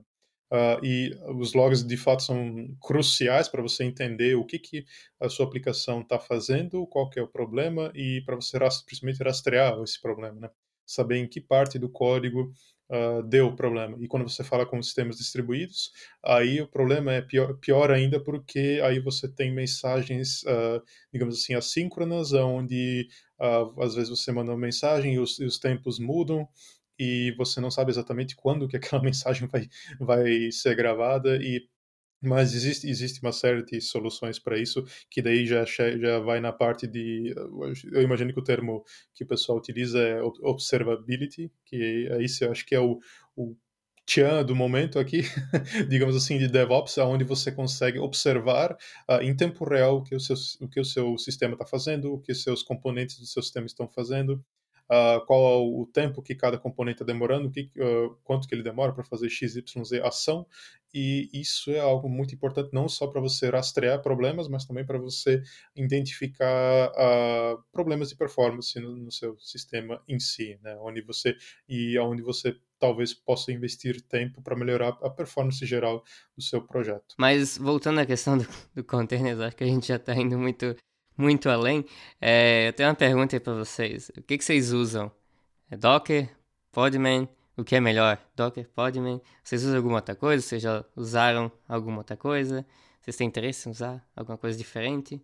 Uh, e os logs de fato são cruciais para você entender o que, que a sua aplicação está fazendo, qual que é o problema e para você principalmente rastrear esse problema, né? Saber em que parte do código uh, deu o problema. E quando você fala com sistemas distribuídos, aí o problema é pior, pior ainda porque aí você tem mensagens, uh, digamos assim, assíncronas, onde às vezes você manda uma mensagem e os, e os tempos mudam e você não sabe exatamente quando que aquela mensagem vai, vai ser gravada e mas existe, existe uma série de soluções para isso, que daí já, já vai na parte de. Eu imagino que o termo que o pessoal utiliza é observability, que é isso, eu acho que é o, o tchan do momento aqui, digamos assim, de DevOps, onde você consegue observar uh, em tempo real o que o seu, o que o seu sistema está fazendo, o que seus componentes do seu sistema estão fazendo, uh, qual o tempo que cada componente está demorando, que, uh, quanto que ele demora para fazer XYZ ação, e isso é algo muito importante não só para você rastrear problemas, mas também para você identificar uh, problemas de performance no, no, seu sistema em si, né? onde você e aonde você talvez possa investir tempo para melhorar a performance geral do seu projeto. Mas voltando à questão do, do containers, acho que a gente já está indo muito muito além. É, eu tenho uma pergunta aí para vocês. O que, que vocês usam? É Docker? Podman? O que é melhor? Docker? Podman? Vocês usam alguma outra coisa? Vocês já usaram alguma outra coisa? Vocês têm interesse em usar alguma coisa diferente?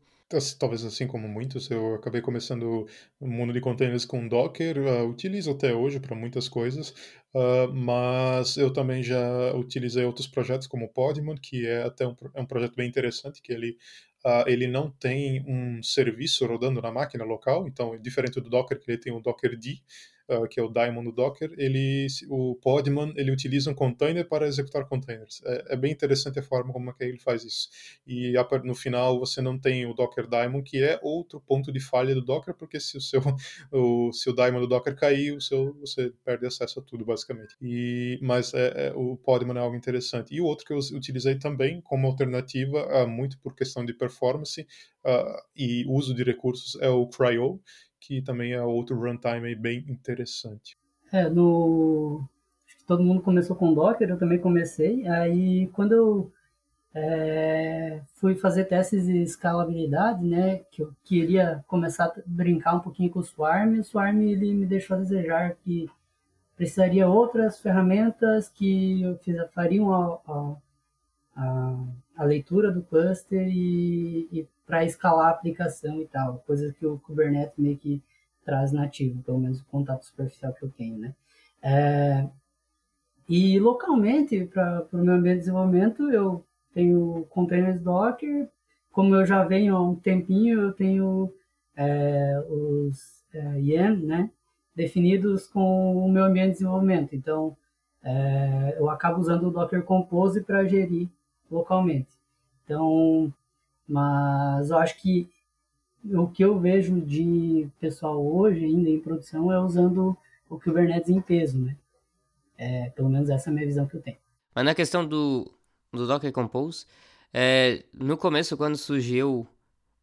Talvez assim como muitos, eu acabei começando o mundo de containers com Docker, uh, utilizo até hoje para muitas coisas, uh, mas eu também já utilizei outros projetos como Podman, que é até um, é um projeto bem interessante, que ele Uh, ele não tem um serviço rodando na máquina local, então, diferente do Docker, que ele tem o Dockerd, uh, que é o daemon do Docker, ele, o Podman ele utiliza um container para executar containers. É, é bem interessante a forma como é que ele faz isso. E no final você não tem o Docker daemon, que é outro ponto de falha do Docker, porque se o seu o, se o daemon do Docker cair, o seu, você perde acesso a tudo, basicamente. E, mas é, é, o Podman é algo interessante. E o outro que eu utilizei também como alternativa, uh, muito por questão de performance uh, e uso de recursos, é o Cryo, que também é outro runtime bem interessante. É, no... todo mundo começou com Docker, eu também comecei. Aí, quando eu é, fui fazer testes de escalabilidade, né, que eu queria começar a brincar um pouquinho com o Swarm, o Swarm ele me deixou a desejar que precisaria outras ferramentas que eu fiz, fariam a, a, a, a leitura do cluster e, e para escalar a aplicação e tal, coisas que o Kubernetes meio que traz nativo, pelo menos o contato superficial que eu tenho, né? É, e localmente, para o meu ambiente de desenvolvimento, eu tenho containers Docker, como eu já venho há um tempinho, eu tenho é, os é, né, definidos com o meu ambiente de desenvolvimento. Então, é, eu acabo usando o Docker Compose para gerir localmente. Então, mas eu acho que o que eu vejo de pessoal hoje ainda em produção é usando o Kubernetes em peso, né? É, pelo menos essa é a minha visão que eu tenho. Mas na questão do, do Docker Compose, é, no começo, quando surgiu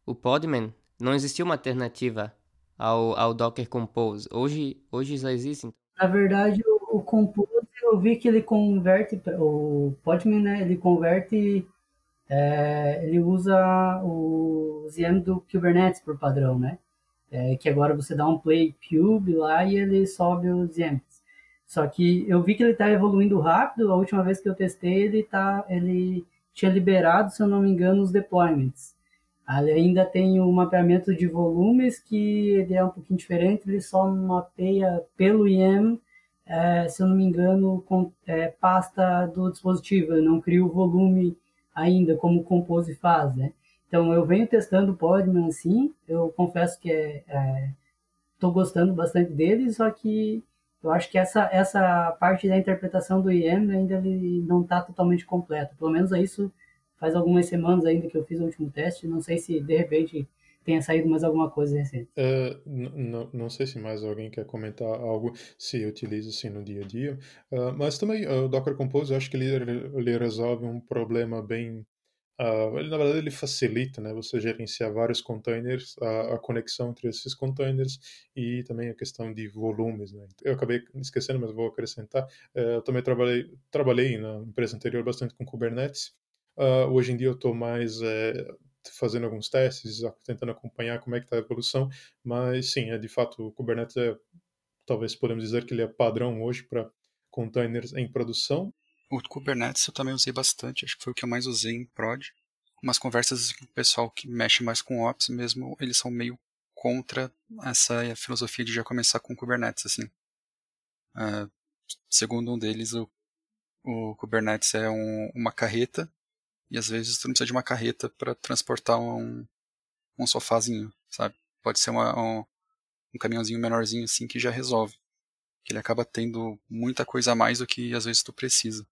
o Podman, não existia uma alternativa ao, ao Docker Compose. Hoje, hoje já existem. Na verdade, o, o Compose, eu vi que ele converte, o Podman, né, ele converte é, ele usa o VM do Kubernetes por padrão, né? É, que agora você dá um play cube lá e ele sobe os VMs. Só que eu vi que ele está evoluindo rápido. A última vez que eu testei, ele tá, ele tinha liberado, se eu não me engano, os deployments. Ele ainda tem o mapeamento de volumes que ele é um pouquinho diferente. Ele só mapeia pelo IAM, é, se eu não me engano, com é, pasta do dispositivo. Ele não cria o volume ainda, como o Compose faz, né? Então, eu venho testando o Podman, sim, eu confesso que estou é, gostando bastante dele, só que eu acho que essa, essa parte da interpretação do IEM ainda ele não está totalmente completa. Pelo menos é isso faz algumas semanas ainda que eu fiz o último teste, não sei se de repente tenha saído mais alguma coisa recente. Uh, não sei se mais alguém quer comentar algo se eu utilizo assim no dia a dia, uh, mas também uh, o Docker Compose eu acho que ele, ele resolve um problema bem Uh, ele, na verdade, ele facilita né, você gerenciar vários containers, a, a, conexão entre esses containers e também a questão de volumes. Né? Eu acabei esquecendo, mas vou acrescentar. Uh, eu também trabalhei, trabalhei na empresa anterior bastante com Kubernetes. Uh, hoje em dia eu estou mais eh, fazendo alguns testes, tentando acompanhar como é que está a evolução, mas sim, é de fato o Kubernetes é, talvez podemos dizer que ele é padrão hoje para containers em produção. O Kubernetes eu também usei bastante, acho que foi o que eu mais usei em prod. Umas conversas com o pessoal que mexe mais com Ops mesmo, eles são meio contra essa filosofia de já começar com Kubernetes, assim. Uh, segundo um deles, o, o Kubernetes é um, uma carreta e às vezes tu não precisa de uma carreta para transportar um, um sofazinho, sabe? Pode ser uma, um, um caminhãozinho menorzinho assim que já resolve. Que ele acaba tendo muita coisa a mais do que às vezes tu precisa.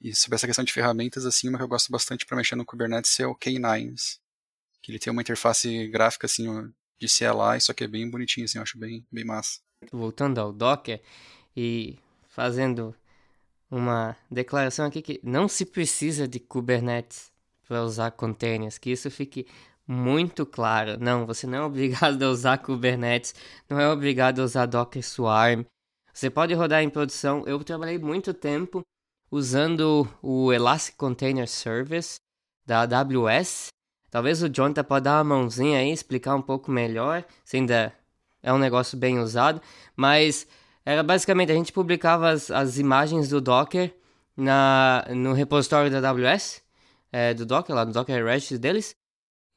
E sobre essa questão de ferramentas, assim, uma que eu gosto bastante para mexer no Kubernetes é o K9s. Que ele tem uma interface gráfica, assim, de CLI, só que é bem bonitinho, assim, eu acho bem, bem massa. Voltando ao Docker e fazendo uma declaração aqui que não se precisa de Kubernetes para usar containers, que isso fique muito claro. Não, você não é obrigado a usar Kubernetes, não é obrigado a usar Docker Swarm. Você pode rodar em produção. Eu trabalhei muito tempo usando o Elastic Container Service da AWS. Talvez o Jonathan pode dar uma mãozinha aí, explicar um pouco melhor, se ainda é um negócio bem usado, mas era basicamente a gente publicava as, as imagens do Docker na, no repositório da AWS, é, do Docker, lá no Docker Registry deles,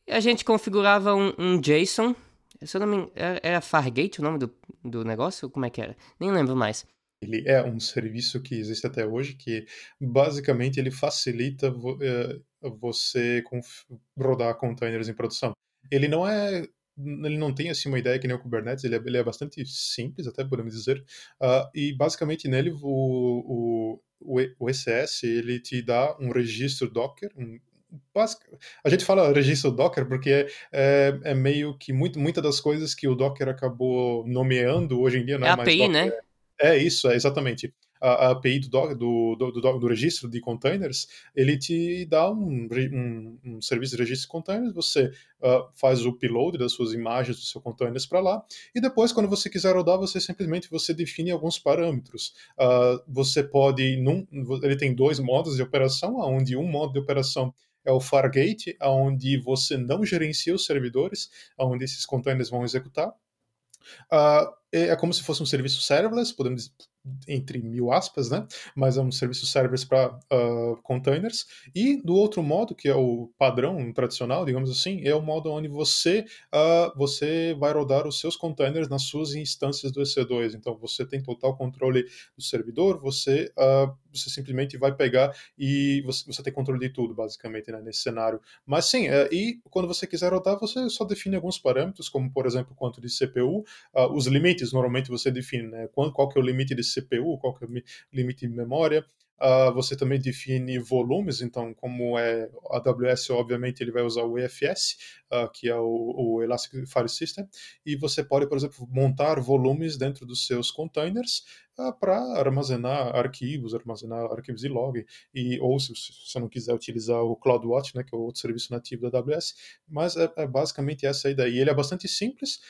e a gente configurava um, um JSON, se eu não me era, era Fargate o nome do, do negócio? Como é que era? Nem lembro mais. Ele é um serviço que existe até hoje, que basicamente ele facilita vo, é, você rodar containers em produção. Ele não é ele não tem assim uma ideia que nem o Kubernetes, ele é, ele é bastante simples, até podemos dizer, uh, e basicamente nele o, o, o ECS ele te dá um registro Docker, um, a gente fala registro Docker porque é, é, é meio que muito, muitas das coisas que o Docker acabou nomeando hoje em dia não é, é mais API, Docker, né? É isso, é exatamente. A, API do, do, do, do, do registro de containers, ele te dá um, um, um serviço de registro de containers, você uh, faz o upload das suas imagens do seu containers para lá, e depois, quando você quiser rodar, você simplesmente você define alguns parâmetros. Uh, você pode, num, ele tem dois modos de operação, onde um modo de operação é o Fargate, onde você não gerencia os servidores, onde esses containers vão executar. Uh, é como se fosse um serviço serverless, podemos entre mil aspas, né? Mas é um serviço serverless para uh, ah, containers. E do outro modo, que é o padrão tradicional, digamos assim, é o modo onde você uh, você vai rodar os seus containers nas suas instâncias do EC2. Então você tem total controle do servidor, você uh, você simplesmente vai pegar e você, você tem controle de tudo, basicamente, né, nesse cenário. Mas sim, uh, e quando você quiser rodar, você só define alguns parâmetros, como por exemplo quanto de CPU, os limites normalmente você define, né? Qual, qual que é o limite de CPU, qual que é o limite de memória, Uh, você também define volumes, então, como é a AWS, obviamente, ele vai usar o EFS, uh, que é o, o, Elastic File System, e você pode, por exemplo, montar volumes dentro dos seus containers uh, para armazenar arquivos, armazenar arquivos de log, e, ou se você não quiser utilizar o CloudWatch, né, que é outro serviço nativo da AWS, mas é, é basicamente essa a ideia. E ele é bastante simples,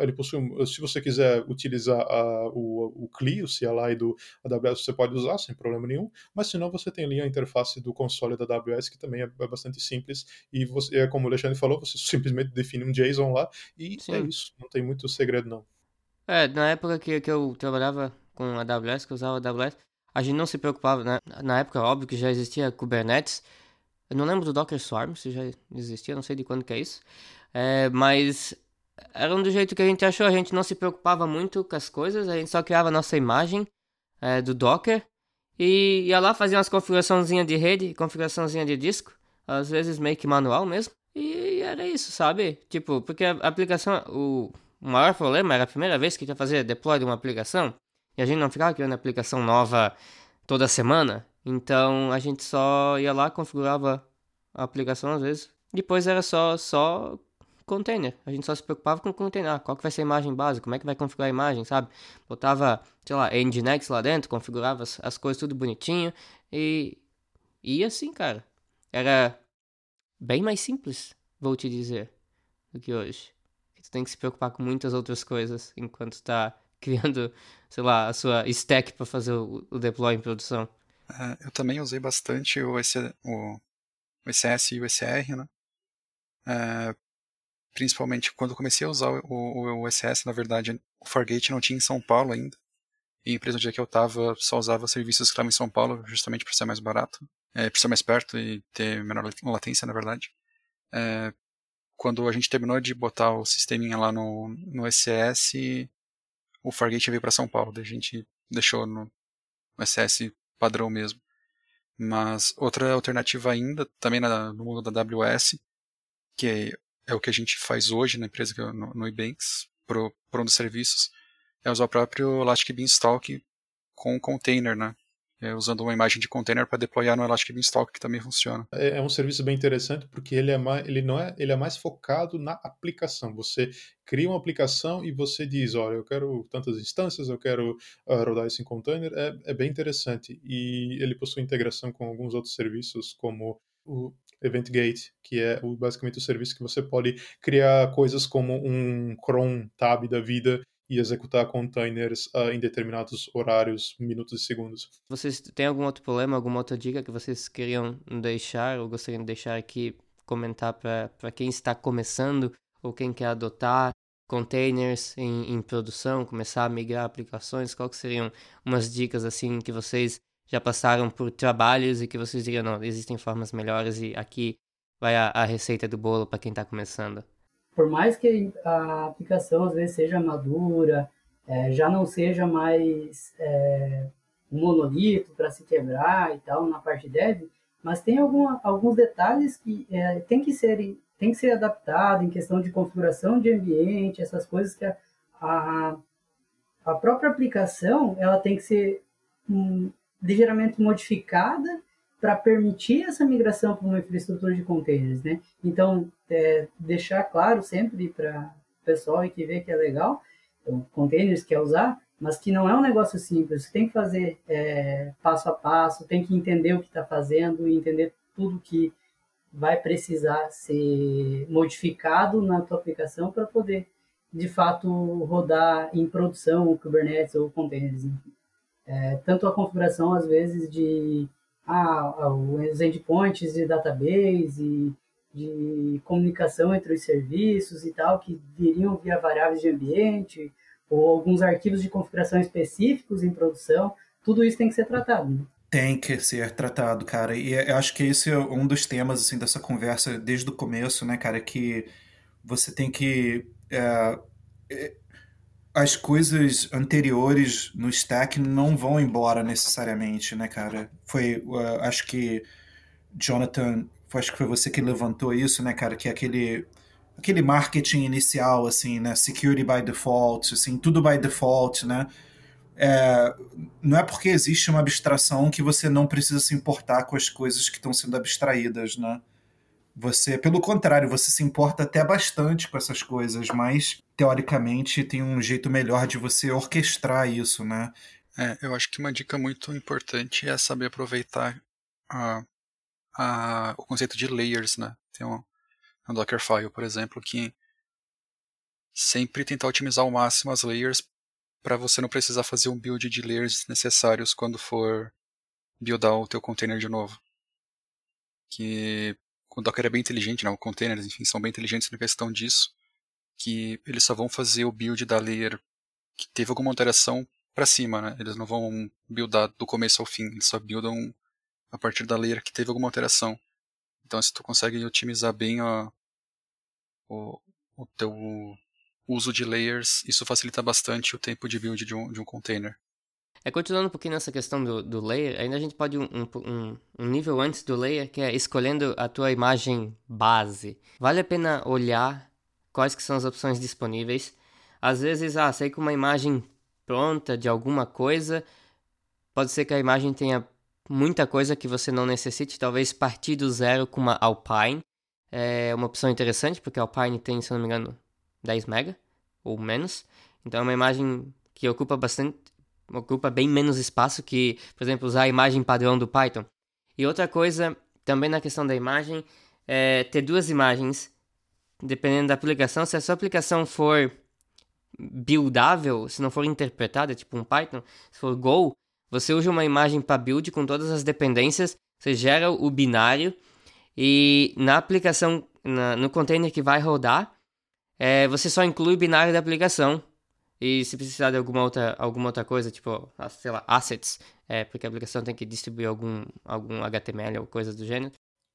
ele possui, se você quiser utilizar o, o CLI, o CLI do AWS, você pode usar sem problema nenhum, mas se não, você tem ali a interface do console da AWS, que também é, é bastante simples, e você, é como o Alexandre falou, você simplesmente define um JSON lá, e é Sim. é isso, não tem muito segredo não. É, na época que, que eu trabalhava com a AWS, que usava a AWS, a gente não se preocupava, né? Na época, óbvio que já existia Kubernetes, eu não lembro do Docker Swarm, se já existia, não sei de quando que é isso, é, mas era um do jeito que a gente achou, a gente não se preocupava muito com as coisas, a gente só criava a nossa imagem é, do Docker e ia lá fazer umas configuraçãozinha de rede, configuraçãozinha de disco, às vezes meio que manual mesmo. E era isso, sabe? Tipo, porque a aplicação, o, maior problema era a primeira vez que ia fazer deploy de uma aplicação, e a gente não ficava criando aplicação nova toda semana. Então a gente só ia lá, configurava a aplicação às vezes. Depois era só só container. A gente só se preocupava com container. Ah, qual que vai ser a imagem básica? Como é que vai configurar a imagem, sabe? Botava, sei lá, Nginx lá dentro, configurava as, as coisas tudo bonitinho e ia assim, cara. Era bem mais simples, vou te dizer, do que hoje. Tu tem que se preocupar com muitas outras coisas enquanto está criando, sei lá, a sua stack para fazer o, o, deploy em produção. É, eu também usei bastante o, EC, o, o ECS e o ECR, né? É, principalmente quando comecei a usar o, o, o SS, na verdade, o Fargate não tinha em São Paulo ainda. E a empresa onde é que eu estava só usava serviços que estavam em São Paulo, justamente para ser mais barato, é, para ser mais perto e ter menor latência, na verdade. É, quando a gente terminou de botar o sisteminha lá no, no SCS, o Fargate veio para São Paulo, a gente deixou no, SS padrão mesmo. Mas outra alternativa ainda, também na, no mundo da AWS, que é, é, o que a gente faz hoje na empresa, no, no Ebanks, para um dos serviços, é usar o próprio Elastic Beanstalk com container, né? É, usando uma imagem de container para deployar no Elastic Beanstalk, que também funciona. É, é, um serviço bem interessante porque ele é mais, ele não é, ele é mais focado na aplicação. Você cria uma aplicação e você diz, olha, eu quero tantas instâncias, eu quero uh, rodar isso em container. É, é bem interessante e ele possui integração com alguns outros serviços como o EventGate, que é basicamente o serviço que você pode criar coisas como um cron tab da vida e executar containers uh, em determinados horários, minutos e segundos. Vocês têm algum outro problema, alguma outra dica que vocês queriam deixar ou gostariam de deixar aqui, comentar para quem está começando ou quem quer adotar containers em, em produção, começar a migrar aplicações? Qual seriam umas dicas assim que vocês já passaram por trabalhos e que vocês diriam, não, existem formas melhores e aqui vai a, a receita do bolo para quem está começando? Por mais que a aplicação às vezes seja madura, é, já não seja mais é, um monolito para se quebrar e tal na parte dev, mas tem alguma, alguns detalhes que é, tem que ser tem que ser adaptado em questão de configuração de ambiente, essas coisas que a, a, a própria aplicação ela tem que ser um, ligeiramente modificada para permitir essa migração para uma infraestrutura de containers, né? Então, é, deixar claro sempre para o pessoal que vê que é legal, então, containers quer usar, mas que não é um negócio simples. Tem que fazer é, passo a passo, tem que entender o que está fazendo e entender tudo que vai precisar ser modificado na tua aplicação para poder, de fato, rodar em produção o Kubernetes ou containers. É, tanto a configuração, às vezes, de ah, os endpoints de database, de comunicação entre os serviços e tal, que viriam via variáveis de ambiente, ou alguns arquivos de configuração específicos em produção, tudo isso tem que ser tratado. Né? Tem que ser tratado, cara. E acho que esse é um dos temas assim dessa conversa desde o começo, né, cara, que você tem que é, as coisas anteriores no stack não vão embora necessariamente, né, cara? Foi, uh, acho que Jonathan, acho que foi você que levantou isso, né, cara? Que é aquele aquele marketing inicial, assim, né? Security by default, assim, tudo by default, né? É, não é porque existe uma abstração que você não precisa se importar com as coisas que estão sendo abstraídas, né? Você, pelo contrário, você se importa até bastante com essas coisas, mas teoricamente tem um jeito melhor de você orquestrar isso, né? É, eu acho que uma dica muito importante é saber aproveitar a, a, o conceito de layers, né? Tem um, um Dockerfile, por exemplo, que sempre tentar otimizar ao máximo as layers para você não precisar fazer um build de layers necessários quando for buildar o teu container de novo. Que o Docker é bem inteligente, né? Os containers, enfim, são bem inteligentes na questão disso, que eles só vão fazer o build da layer que teve alguma alteração para cima, né? Eles não vão buildar do começo ao fim, eles só buildam a partir da layer que teve alguma alteração. Então, se tu consegue otimizar bem a, o, o teu uso de layers, isso facilita bastante o tempo de build de um, de um container. É, continuando um pouquinho nessa questão do, do layer, ainda a gente pode um, um, um, nível antes do layer, que é escolhendo a tua imagem base. Vale a pena olhar quais que são as opções disponíveis. Às vezes, ah, sei que uma imagem pronta de alguma coisa, pode ser que a imagem tenha muita coisa que você não necessite, talvez partir do zero com uma Alpine. É uma opção interessante, porque a Alpine tem, se não me engano, 10 MB ou menos. Então é uma imagem que ocupa bastante ocupa bem menos espaço que, por exemplo, usar a imagem padrão do Python. E outra coisa, também na questão da imagem, é ter duas imagens, dependendo da aplicação. Se a sua aplicação for buildável, se não for interpretada, tipo um Python, se for Go, você usa uma imagem para build com todas as dependências, você gera o binário e na aplicação, na, no container que vai rodar, é, você só inclui o binário da aplicação e se precisar de alguma outra, alguma outra coisa, tipo, ah, sei lá, assets, é, porque a aplicação tem que distribuir algum, algum HTML ou coisa do gênero.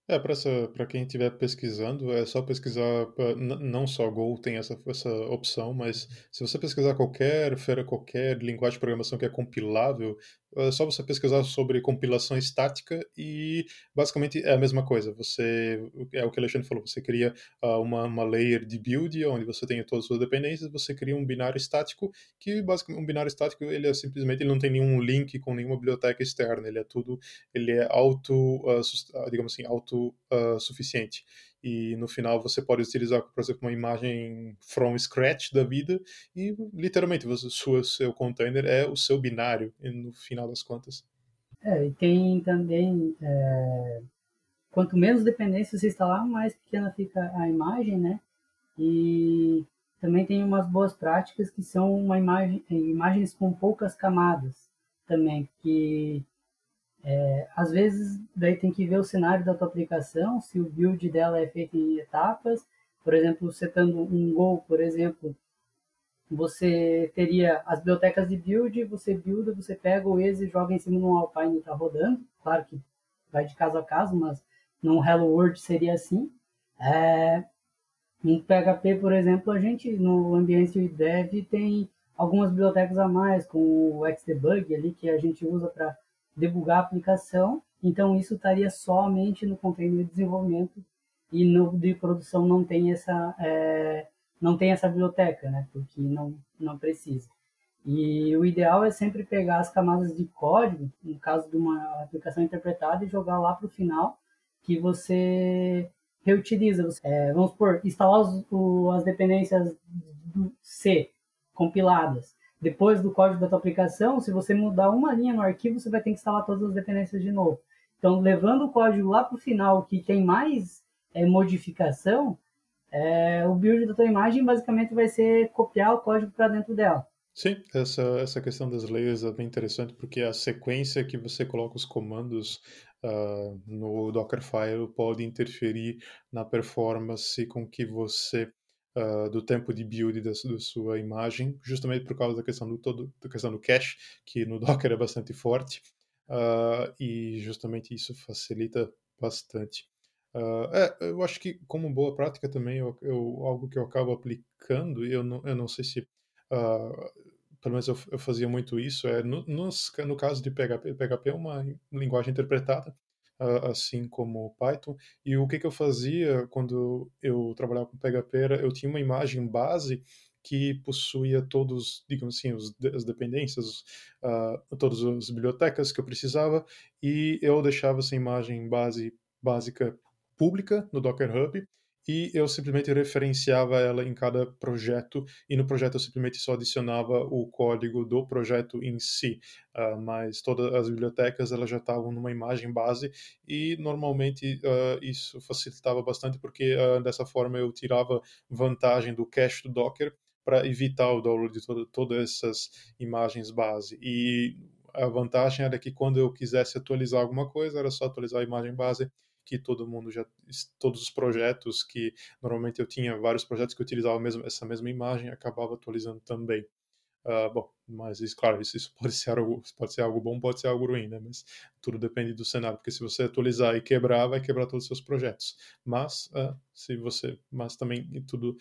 É, para quem estiver pesquisando, é só pesquisar, não só Go tem essa, essa opção, mas se você pesquisar qualquer qualquer linguagem de programação que é compilável, é só você pesquisar sobre compilação estática e basicamente é a mesma coisa. Você é o que o Alexandre falou, você cria uh, uma, uma layer de build onde você tem todas as suas dependências, você cria um binário estático que basicamente um binário estático ele é simplesmente ele não tem nenhum link com nenhuma biblioteca externa, ele é tudo ele é auto uh, digamos assim auto uh, suficiente e no final você pode utilizar, por exemplo, uma imagem from scratch da vida e literalmente sua, seu container é o seu binário no final das contas. É, e tem também é, quanto menos dependência você instalar, mais pequena fica a imagem, né? E também tem umas boas práticas que são uma imagem, imagens com poucas camadas também, que é, às vezes, daí tem que ver o cenário da tua aplicação, se o build dela é feito em etapas. Por exemplo, setando um Go, por exemplo, você teria as bibliotecas de build, você builda, você pega o exe e joga em cima de um Alpine e está rodando. Claro que vai de caso a caso, mas num Hello World seria assim. É, em PHP, por exemplo, a gente no ambiente dev tem algumas bibliotecas a mais, com o Xdebug ali, que a gente usa para debugar a aplicação, então isso estaria somente no container de desenvolvimento e no de produção não tem essa é, não tem essa biblioteca, né? Porque não não precisa. E o ideal é sempre pegar as camadas de código, no caso de uma aplicação interpretada, e jogar lá para o final, que você reutiliza. É, vamos supor, instalar os, o, as dependências do C compiladas depois do código da tua aplicação, se você mudar uma linha no arquivo, você vai ter que instalar todas as dependências de novo. Então, levando o código lá para o final, que tem mais é, modificação, é, o build da tua imagem basicamente vai ser copiar o código para dentro dela. Sim, essa, essa questão das layers é bem interessante porque a sequência que você coloca os comandos uh, no Dockerfile pode interferir na performance com que você uh, do tempo de build da, da, sua imagem, justamente por causa da questão do todo, da questão do cache, que no Docker é bastante forte, uh, e justamente isso facilita bastante. Uh, é, eu acho que como boa prática também, eu, eu, algo que eu acabo aplicando, eu não, eu não sei se, pelo menos eu, eu, fazia muito isso, é no, nos, no caso de PHP, PHP é uma linguagem interpretada, assim como Python. E o que, que eu fazia quando eu trabalhava com PHP era eu tinha uma imagem base que possuía todos, digamos assim, os, as dependências, uh, todas as bibliotecas que eu precisava, e eu deixava essa imagem base básica pública no Docker Hub, e eu simplesmente referenciava ela em cada projeto e no projeto eu simplesmente só adicionava o código do projeto em si, uh, mas todas as bibliotecas elas já estavam numa imagem base e normalmente uh, isso facilitava bastante porque uh, dessa forma eu tirava vantagem do cache do Docker para evitar o download de todo, todas essas imagens base. E a vantagem era que quando eu quisesse atualizar alguma coisa era só atualizar a imagem base que todo mundo já todos os projetos que normalmente eu tinha vários projetos que utilizavam mesmo essa mesma imagem acabava atualizando também. Uh, bom mas isso claro isso, isso, pode ser algo pode ser algo bom pode ser algo ruim né? Mas tudo depende do cenário porque se você atualizar e quebrar vai quebrar todos os seus projetos. Mas uh, se você mas também tudo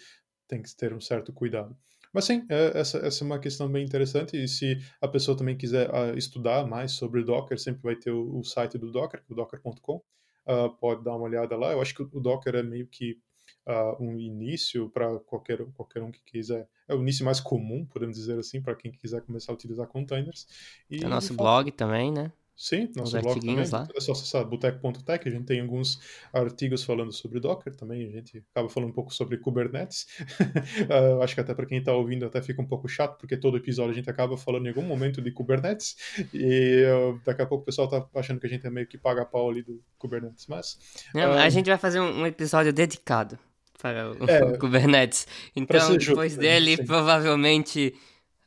tem que ter um certo cuidado. Mas sim, é, essa, essa é uma questão bem interessante. E se a pessoa também quiser uh, estudar mais sobre Docker, sempre vai ter o, o site do Docker, o docker.com uh, pode dar uma olhada lá. Eu acho que o Docker é meio que uh, um início para qualquer, qualquer um que quiser. É o início mais comum, podemos dizer assim, para quem quiser começar a utilizar containers. E, é nosso blog também, né? Sim, nosso blog também. Lá. É só acessar boteco.tech, a gente tem alguns artigos falando sobre Docker também, a gente acaba falando um pouco sobre Kubernetes. uh, acho que até para quem está ouvindo até fica um pouco chato, porque todo episódio a gente acaba falando em algum momento de Kubernetes, e uh, daqui a pouco o pessoal está achando que a gente é meio que paga pau ali do Kubernetes, mas... Não, uh, a gente vai fazer um episódio dedicado para o, é, Kubernetes, então depois justo, dele sim. provavelmente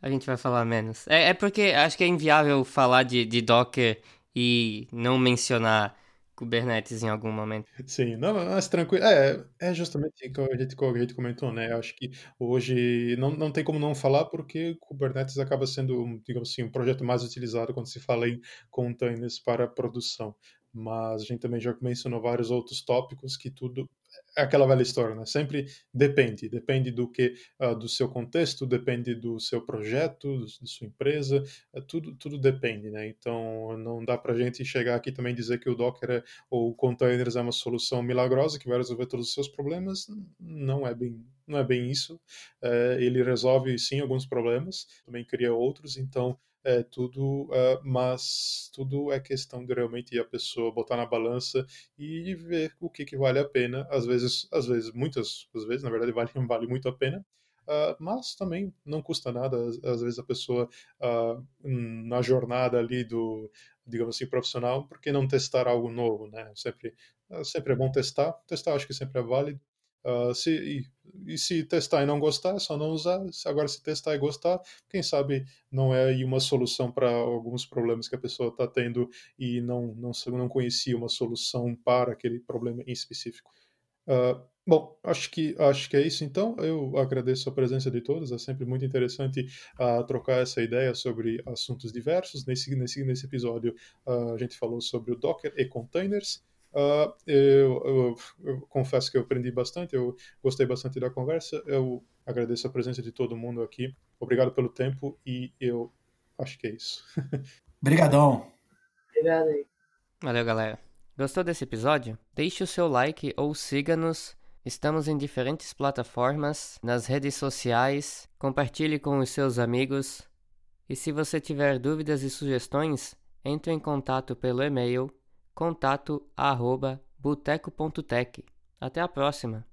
a gente vai falar menos. É, é porque acho que é inviável falar de, de Docker e não mencionar Kubernetes em algum momento. Sim, não, mas tranquilo. É, é justamente o que a gente, comentou, né? Acho que hoje não, não tem como não falar porque Kubernetes acaba sendo, digamos assim, um projeto mais utilizado quando se fala em containers para produção. Mas a gente também já mencionou vários outros tópicos que tudo é aquela velha história, né? Sempre depende, depende do que, uh, do seu contexto, depende do seu projeto, do, sua empresa, uh, tudo, tudo depende, né? Então não dá para a gente chegar aqui também dizer que o Docker é, ou containers é uma solução milagrosa que vai resolver todos os seus problemas. Não é bem, não é bem isso. Uh, ele resolve sim alguns problemas, também cria outros. Então é tudo, uh, mas tudo é questão de realmente a pessoa botar na balança e ver o que, que vale a pena. Às vezes, às vezes, muitas às vezes, na verdade, vale, vale muito a pena. Uh, mas também não custa nada, às, às vezes a pessoa uh, na jornada ali do, digamos assim, profissional, porque não testar algo novo, né? Sempre, sempre é bom testar, testar acho que sempre é válido, Uh, se, e, e, se testar e não gostar, é só não usar. Agora, se testar e gostar, quem sabe não é aí uma solução para alguns problemas que a pessoa está tendo e não, não, não conhecia uma solução para aquele problema em específico. Uh, bom, acho que, acho que é isso então. Eu agradeço a presença de todos. É sempre muito interessante uh, trocar essa ideia sobre assuntos diversos. Nesse, nesse, nesse episódio, a gente falou sobre o Docker e containers. Uh, eu, eu, eu, confesso que eu aprendi bastante, eu gostei bastante da conversa. Eu agradeço a presença de todo mundo aqui. Obrigado pelo tempo e eu acho que é isso. Obrigadão. Obrigado aí. Valeu, galera. Gostou desse episódio? Deixe o seu like ou siga-nos. Estamos em diferentes plataformas, nas redes sociais. Compartilhe com os seus amigos. E se você tiver dúvidas e sugestões, entre em contato pelo e-mail contato arroba boteco.tech. Até a próxima!